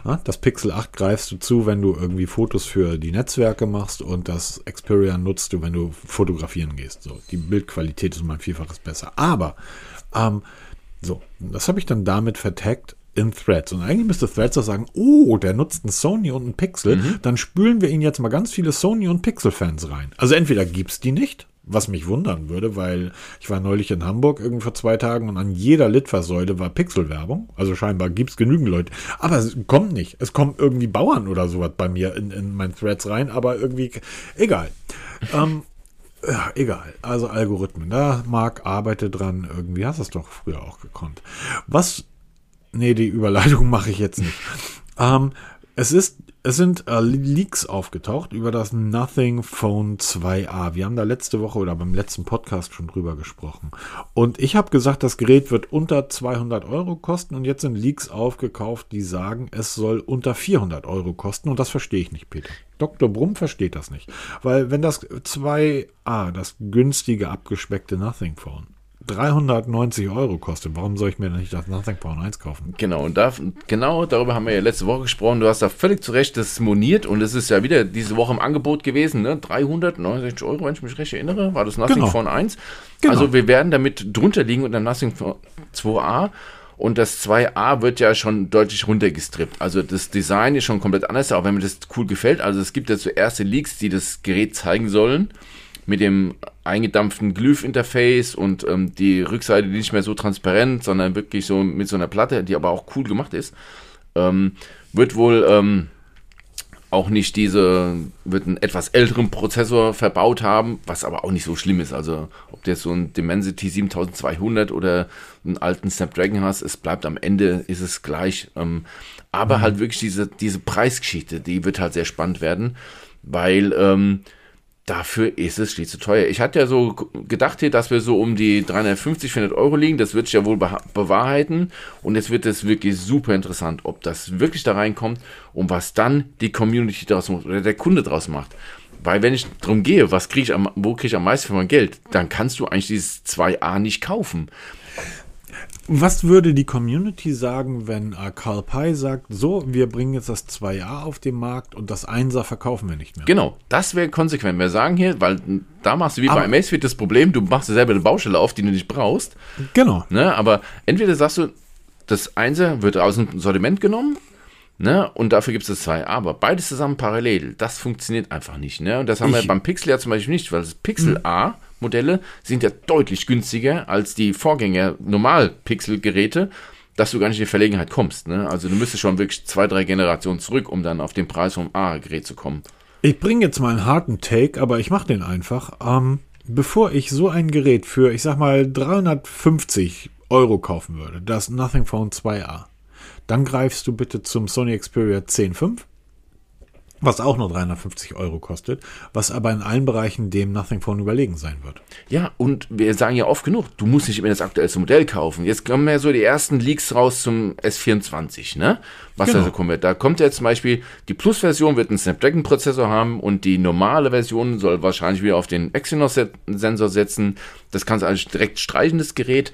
Speaker 1: das Pixel 8 greifst du zu, wenn du irgendwie Fotos für die Netzwerke machst und das Xperia nutzt du, wenn du fotografieren gehst. So, die Bildqualität ist um ein Vielfaches besser. Aber, ähm, so, das habe ich dann damit vertagt, in Threads. Und eigentlich müsste Threads auch sagen, oh, der nutzt einen Sony und einen Pixel, mhm. dann spülen wir ihn jetzt mal ganz viele Sony und Pixel-Fans rein. Also entweder gibt's die nicht, was mich wundern würde, weil ich war neulich in Hamburg irgendwie vor zwei Tagen und an jeder Litfaßsäule war Pixel-Werbung. Also scheinbar gibt's genügend Leute. Aber es kommt nicht. Es kommen irgendwie Bauern oder sowas bei mir in, in mein Threads rein, aber irgendwie, egal. ähm, ja, egal. Also Algorithmen. Da Marc arbeitet dran. Irgendwie hast du es doch früher auch gekonnt. Was Nee, die Überleitung mache ich jetzt nicht. ähm, es ist, es sind äh, Leaks aufgetaucht über das Nothing Phone 2a. Wir haben da letzte Woche oder beim letzten Podcast schon drüber gesprochen. Und ich habe gesagt, das Gerät wird unter 200 Euro kosten und jetzt sind Leaks aufgekauft, die sagen, es soll unter 400 Euro kosten und das verstehe ich nicht, Peter. Dr. Brumm versteht das nicht. Weil wenn das 2a, das günstige, abgespeckte Nothing Phone, 390 Euro kostet, warum soll ich mir nicht das Nothing Phone 1 kaufen?
Speaker 2: Genau, und da, genau darüber haben wir ja letzte Woche gesprochen. Du hast da völlig zu Recht das moniert und es ist ja wieder diese Woche im Angebot gewesen, ne? 369 Euro, wenn ich mich recht erinnere, war das Nothing genau. Phone 1. Genau. Also wir werden damit drunter liegen unter Nothing Phone 2a. Und das 2a wird ja schon deutlich runtergestrippt. Also das Design ist schon komplett anders, auch wenn mir das cool gefällt. Also es gibt ja so erste Leaks, die das Gerät zeigen sollen mit dem eingedampften Glyph-Interface und ähm, die Rückseite nicht mehr so transparent, sondern wirklich so mit so einer Platte, die aber auch cool gemacht ist, ähm, wird wohl ähm, auch nicht diese, wird einen etwas älteren Prozessor verbaut haben, was aber auch nicht so schlimm ist. Also ob du jetzt so ein Dimensity 7200 oder einen alten Snapdragon hast, es bleibt am Ende, ist es gleich. Ähm, aber mhm. halt wirklich diese, diese Preisgeschichte, die wird halt sehr spannend werden, weil ähm, dafür ist es viel zu teuer. Ich hatte ja so gedacht hier, dass wir so um die 350, 400 Euro liegen. Das wird sich ja wohl bewahrheiten. Und jetzt wird es wirklich super interessant, ob das wirklich da reinkommt und was dann die Community daraus macht oder der Kunde daraus macht. Weil wenn ich darum gehe, was kriege ich am, wo kriege ich am meisten für mein Geld, dann kannst du eigentlich dieses 2a nicht kaufen.
Speaker 1: Was würde die Community sagen, wenn äh, Carl Pei sagt, so, wir bringen jetzt das 2a auf den Markt und das 1er verkaufen wir nicht mehr?
Speaker 2: Genau, das wäre konsequent. Wir sagen hier, weil da machst du wie aber, bei Amazfit das Problem, du machst dir selber eine Baustelle auf, die du nicht brauchst.
Speaker 1: Genau.
Speaker 2: Ne, aber entweder sagst du, das 1er wird aus dem Sortiment genommen Ne? Und dafür gibt es das zwei. Aber beides zusammen parallel, das funktioniert einfach nicht. Ne? Und das haben ich, wir beim Pixel ja zum Beispiel nicht, weil das Pixel hm. A Modelle sind ja deutlich günstiger als die Vorgänger Normal-Pixel-Geräte, dass du gar nicht in die Verlegenheit kommst. Ne? Also du müsstest schon wirklich zwei, drei Generationen zurück, um dann auf den Preis vom A-Gerät zu kommen.
Speaker 1: Ich bringe jetzt mal einen harten Take, aber ich mache den einfach. Ähm, bevor ich so ein Gerät für, ich sag mal, 350 Euro kaufen würde, das Nothing Phone 2a, dann greifst du bitte zum Sony Xperia 10.5 was auch nur 350 Euro kostet, was aber in allen Bereichen dem Nothing Phone überlegen sein wird.
Speaker 2: Ja, und wir sagen ja oft genug, du musst nicht immer das aktuellste Modell kaufen. Jetzt kommen ja so die ersten Leaks raus zum S24, ne? Was genau. da so kommt. Da kommt ja zum Beispiel, die Plus-Version wird einen Snapdragon-Prozessor haben und die normale Version soll wahrscheinlich wieder auf den Exynos-Sensor setzen. Das kannst du eigentlich direkt streichen, das Gerät.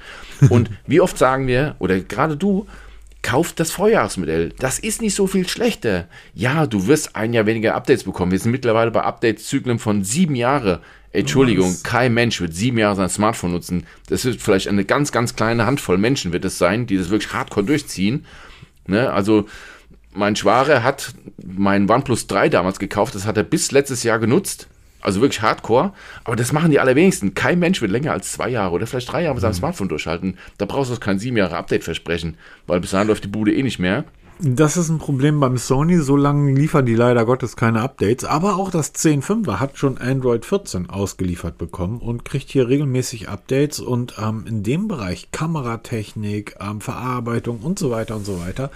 Speaker 2: Und wie oft sagen wir, oder gerade du, kauft das Vorjahresmodell. Das ist nicht so viel schlechter. Ja, du wirst ein Jahr weniger Updates bekommen. Wir sind mittlerweile bei Update-Zyklen von sieben Jahre. Entschuldigung, Was? kein Mensch wird sieben Jahre sein Smartphone nutzen. Das wird vielleicht eine ganz, ganz kleine Handvoll Menschen wird es sein, die das wirklich hardcore durchziehen. Ne? Also, mein Schwager hat mein OnePlus 3 damals gekauft. Das hat er bis letztes Jahr genutzt. Also wirklich hardcore. Aber das machen die allerwenigsten. Kein Mensch wird länger als zwei Jahre oder vielleicht drei Jahre mit seinem mhm. Smartphone durchhalten. Da brauchst du kein sieben Jahre Update versprechen, weil bis dahin läuft die Bude eh nicht mehr.
Speaker 1: Das ist ein Problem beim Sony, so lange liefern die leider Gottes keine Updates. Aber auch das 10.5er hat schon Android 14 ausgeliefert bekommen und kriegt hier regelmäßig Updates. Und ähm, in dem Bereich Kameratechnik, ähm, Verarbeitung und so weiter und so weiter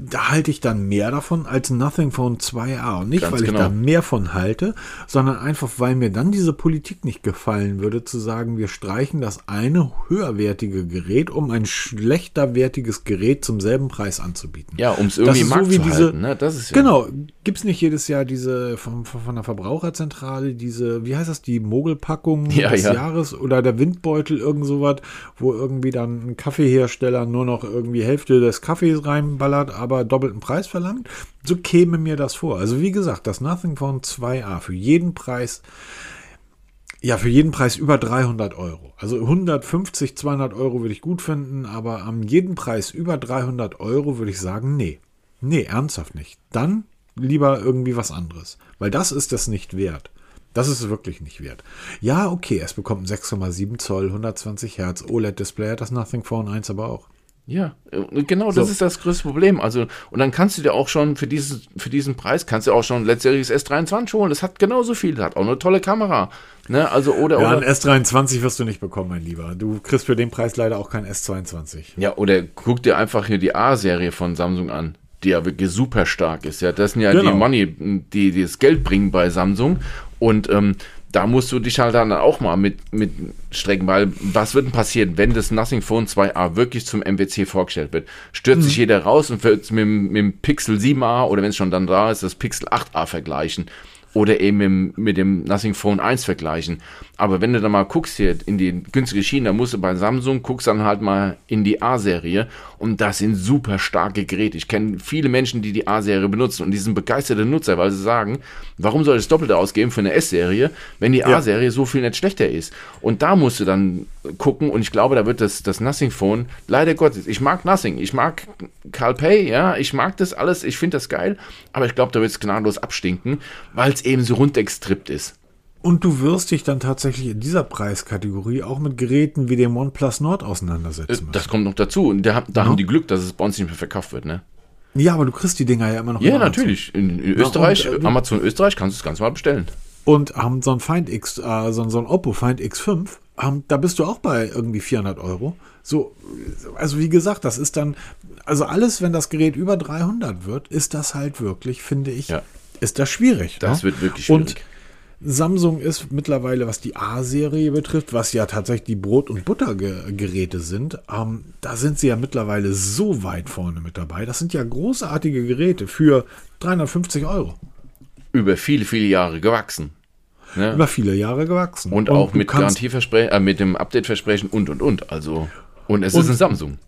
Speaker 1: da halte ich dann mehr davon als Nothing Phone 2a. Und nicht,
Speaker 2: Ganz
Speaker 1: weil ich
Speaker 2: genau.
Speaker 1: da mehr von halte, sondern einfach, weil mir dann diese Politik nicht gefallen würde, zu sagen, wir streichen das eine höherwertige Gerät, um ein schlechterwertiges Gerät zum selben Preis anzubieten.
Speaker 2: Ja, um es irgendwie
Speaker 1: so
Speaker 2: Markt
Speaker 1: wie
Speaker 2: zu
Speaker 1: diese-
Speaker 2: halten. Ne? Das ist ja,
Speaker 1: Genau, gibt's nicht jedes Jahr diese von, von von der Verbraucherzentrale, diese, wie heißt das, die Mogelpackung
Speaker 2: Ja,
Speaker 1: des
Speaker 2: ja.
Speaker 1: Jahres oder der Windbeutel, irgend sowas, wo irgendwie dann ein Kaffeehersteller nur noch irgendwie Hälfte des Kaffees reinballert, aber doppelten Preis verlangt? So käme mir das vor. Also wie gesagt, das Nothing Phone 2a für jeden Preis, ja, für jeden Preis über 300 Euro. Also 150, 200 Euro würde ich gut finden, aber am jeden Preis über 300 Euro würde ich sagen, nee. Nee, ernsthaft nicht. Dann lieber irgendwie was anderes. Weil das ist es nicht wert. Das ist wirklich nicht wert. Ja, okay, es bekommt ein 6,7 Zoll, 120 Hertz OLED-Display, das Nothing Phone 1 aber auch.
Speaker 2: Ja, äh, genau, das
Speaker 1: So.
Speaker 2: ist das größte Problem. Also, und dann kannst du dir auch schon für, dieses, für diesen Preis, kannst du auch schon letztjähriges S23 holen. Das hat genauso viel, das hat auch eine tolle Kamera. Ne? Also, oder,
Speaker 1: Ja, ein
Speaker 2: oder,
Speaker 1: S23 wirst du nicht bekommen, mein Lieber. Du kriegst für den Preis leider auch kein S22.
Speaker 2: ja, oder guck dir einfach hier die A-Serie von Samsung an, die ja wirklich super stark ist. Ja, das sind ja
Speaker 1: Genau.
Speaker 2: die Money, die, die das Geld bringen bei Samsung. Und ähm, da musst du dich halt dann auch mal mit, mit strecken, weil was wird denn passieren, wenn das Nothing Phone 2a wirklich zum MWC vorgestellt wird? Stürzt sich jeder raus und wird es mit, dem- mit dem Pixel 7a oder wenn es schon dann da ist, das Pixel 8a vergleichen. Oder eben im, mit dem Nothing Phone 1 vergleichen. Aber wenn du dann mal guckst hier in die günstige Schiene, dann musst du bei Samsung, guckst dann halt mal in die A-Serie und das sind super starke Geräte. Ich kenne viele Menschen, die die A-Serie benutzen und die sind begeisterte Nutzer, weil sie sagen, warum soll ich das Doppelte ausgeben für eine S-Serie, wenn die
Speaker 1: Ja.
Speaker 2: A-Serie so viel nicht schlechter ist? Und da musst du dann gucken und ich glaube, da wird das, das Nothing Phone, leider Gottes, ich mag Nothing, ich mag Carl Pay, ja, ich mag das alles, ich finde das geil, aber ich glaube, da wird es gnadenlos abstinken, weil es eben so runtergestrippt ist.
Speaker 1: Und du wirst dich dann tatsächlich in dieser Preiskategorie auch mit Geräten wie dem OnePlus Nord auseinandersetzen müssen.
Speaker 2: Das kommt noch dazu. Und da, da haben die Glück, dass es bei uns nicht mehr verkauft wird, ne?
Speaker 1: Ja, aber du kriegst die Dinger ja immer noch.
Speaker 2: Ja,
Speaker 1: im Amazon.
Speaker 2: natürlich. In, in Österreich,
Speaker 1: und, äh,
Speaker 2: Amazon Österreich, kannst du das ganz mal bestellen.
Speaker 1: Und haben so ein Find X, äh, so, ein- so ein Oppo Find X5, ähm, da bist du auch bei irgendwie 400 Euro. So, also wie gesagt, das ist dann, also alles, wenn das Gerät über 300 wird, ist das halt wirklich, finde ich,
Speaker 2: Ja.
Speaker 1: ist das schwierig.
Speaker 2: Das
Speaker 1: ne?
Speaker 2: wird wirklich
Speaker 1: Und
Speaker 2: schwierig.
Speaker 1: Samsung ist mittlerweile, was die A-Serie betrifft, was ja tatsächlich die Brot- und Buttergeräte sind, ähm, da sind sie ja mittlerweile so weit vorne mit dabei. Das sind ja großartige Geräte für 350 Euro.
Speaker 2: Über viele, viele Jahre gewachsen. Ne?
Speaker 1: Über viele Jahre gewachsen.
Speaker 2: Und, auch
Speaker 1: du
Speaker 2: mit Garantieversprechen, äh, mit dem Update-Versprechen und und und. Also, und es
Speaker 1: Und-
Speaker 2: ist ein Samsung.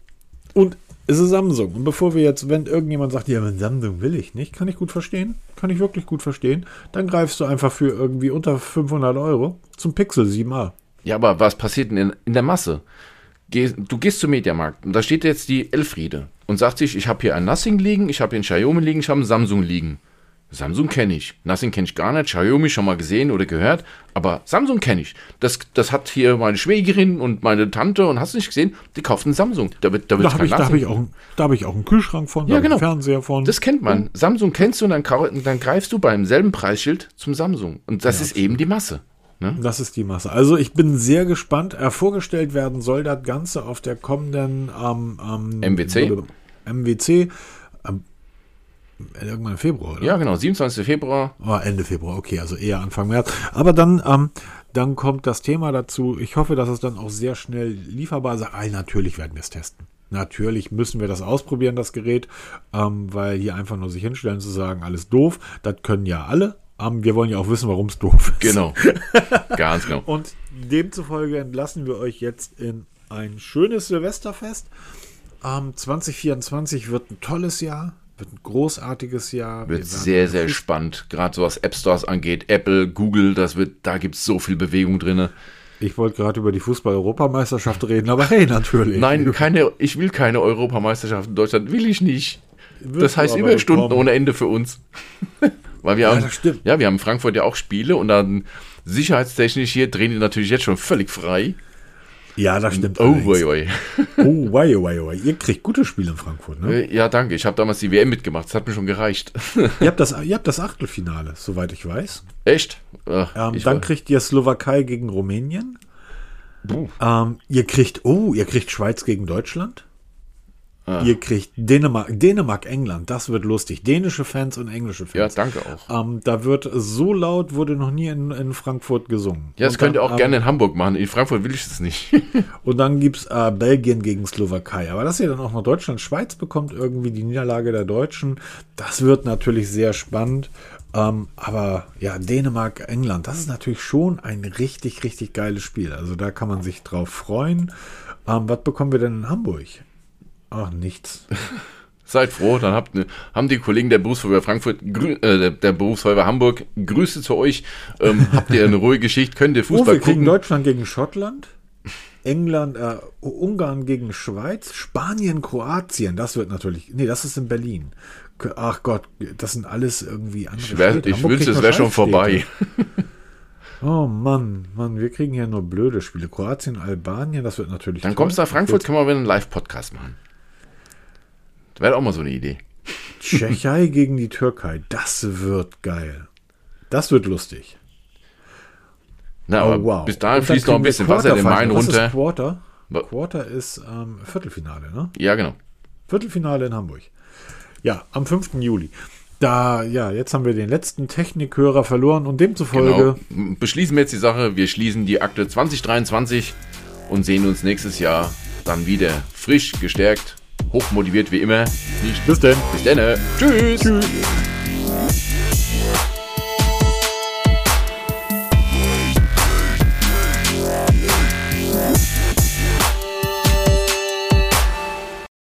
Speaker 1: Und es ist Samsung. Und bevor wir jetzt, wenn irgendjemand sagt, ja, aber Samsung will ich nicht, kann ich gut verstehen. Kann ich wirklich gut verstehen. Dann greifst du einfach für irgendwie unter 500 Euro zum Pixel 7a.
Speaker 2: Ja, aber was passiert denn in, in der Masse? Geh, du gehst zum Mediamarkt und da steht jetzt die Elfriede und sagt sich, ich habe hier ein Nothing liegen, ich habe hier ein Xiaomi liegen, ich habe ein Samsung liegen. Samsung kenne ich. Nothing kenne ich gar nicht. Xiaomi schon mal gesehen oder gehört. Aber Samsung kenne ich. Das, das hat hier meine Schwägerin und meine Tante und hast du nicht gesehen? Die kauft einen Samsung. Da wird, da
Speaker 1: Da habe ich, da hab ich, auch, da hab ich auch einen Kühlschrank von,
Speaker 2: Ja, genau.
Speaker 1: einen Fernseher von.
Speaker 2: Das kennt man. Samsung kennst du und dann, dann greifst du beim selben Preisschild zum Samsung. Und das ist eben die Masse. Ne?
Speaker 1: Das ist die Masse. Also ich bin sehr gespannt. Äh, vorgestellt werden soll das Ganze auf der kommenden ähm, ähm,
Speaker 2: MWC?
Speaker 1: MWC. Irgendwann im Februar, oder?
Speaker 2: Ja, genau. 27. Februar.
Speaker 1: Oh, Ende Februar, okay, also eher Anfang März. Aber dann, ähm, dann kommt das Thema dazu. Ich hoffe, dass es dann auch sehr schnell lieferbar ist. Ah, natürlich werden wir es testen. Natürlich müssen wir das ausprobieren, das Gerät, ähm, weil hier einfach nur sich hinstellen zu sagen, alles doof, das können ja alle. Ähm, wir wollen ja auch wissen, warum es doof ist.
Speaker 2: Genau. Ganz genau.
Speaker 1: Und demzufolge entlassen wir euch jetzt in ein schönes Silvesterfest. Ähm, 2024 wird ein tolles Jahr, wird ein großartiges Jahr. Wir
Speaker 2: Wird
Speaker 1: werden
Speaker 2: sehr, sehr spannend. Gerade so was App Stores angeht. Apple, Google, das wird, da gibt es so viel Bewegung drin.
Speaker 1: Ich wollte gerade über die Fußball-Europameisterschaft reden, aber hey, natürlich.
Speaker 2: Nein, keine, ich will keine Europameisterschaft in Deutschland. Will ich nicht.
Speaker 1: Wirst
Speaker 2: Das heißt Überstunden
Speaker 1: bekommen.
Speaker 2: ohne Ende für uns. Weil wir
Speaker 1: Ja,
Speaker 2: haben,
Speaker 1: das stimmt.
Speaker 2: ja, wir haben in Frankfurt ja auch Spiele und dann sicherheitstechnisch hier drehen die natürlich jetzt schon völlig frei.
Speaker 1: Ja, das stimmt.
Speaker 2: Oh, woi, woi.
Speaker 1: Oh, wei, wei, wei. Ihr kriegt gute Spiele in Frankfurt, ne?
Speaker 2: Äh, Ja, danke. Ich habe damals die WM mitgemacht. Das hat mir schon gereicht.
Speaker 1: ihr, habt das, ihr habt das Achtelfinale, soweit ich weiß.
Speaker 2: Echt? Ach,
Speaker 1: Ähm,
Speaker 2: ich
Speaker 1: dann
Speaker 2: war-
Speaker 1: kriegt ihr Slowakei gegen Rumänien. Ähm, ihr kriegt, oh, ihr kriegt Schweiz gegen Deutschland. Ah. Ihr kriegt Dänemark, Dänemark, England, das wird lustig. Dänische Fans und englische Fans.
Speaker 2: Ja, danke auch.
Speaker 1: Ähm, da wird so laut, wurde noch nie in, in Frankfurt gesungen.
Speaker 2: Ja, das und könnt ihr auch ähm, gerne in Hamburg machen. In Frankfurt will ich es nicht.
Speaker 1: und dann gibt's äh, Belgien gegen Slowakei. Aber dass ihr dann auch noch Deutschland, Schweiz bekommt, irgendwie die Niederlage der Deutschen, das wird natürlich sehr spannend. Ähm, aber ja, Dänemark, England, das ist natürlich schon ein richtig, richtig geiles Spiel. Also da kann man sich drauf freuen. Ähm, was bekommen wir denn in Hamburg? Ach, nichts.
Speaker 2: Seid froh, dann habt, ne, haben die Kollegen der Berufsfeuerwehr Frankfurt, äh, der, Berufsfeuerwehr Hamburg, Grüße zu euch. Ähm, habt ihr eine ruhige Geschichte? Könnt ihr Fußball oh, wir
Speaker 1: gucken? Deutschland gegen Schottland, England, äh, Ungarn gegen Schweiz, Spanien, Kroatien. Das wird natürlich, nee, das ist in Berlin. Ach Gott, das sind alles irgendwie
Speaker 2: andere Ich, wär, ich wünschte, es wäre schon vorbei.
Speaker 1: Oh Mann, Mann, wir kriegen ja nur blöde Spiele. Kroatien, Albanien, das wird natürlich.
Speaker 2: Dann toll. kommst du nach Frankfurt, können wir wieder einen Live-Podcast machen. Wäre auch mal so eine Idee.
Speaker 1: Tschechei gegen die Türkei, das wird geil. Das wird lustig.
Speaker 2: Na, aber oh, wow. bis dahin fließt noch ein bisschen Wasser den Main runter.
Speaker 1: Ist Quarter? Quarter ist ähm, Viertelfinale, ne?
Speaker 2: Ja, genau.
Speaker 1: Viertelfinale in Hamburg. Ja, am 5. Juli. Da, ja, jetzt haben wir den letzten Technikhörer verloren und demzufolge.
Speaker 2: Genau. Beschließen wir jetzt die Sache. Wir schließen die Akte 2023 und sehen uns nächstes Jahr dann wieder frisch, gestärkt, hochmotiviert wie immer.
Speaker 1: Bis denn.
Speaker 2: Bis denn. Tschüss. Tschüss.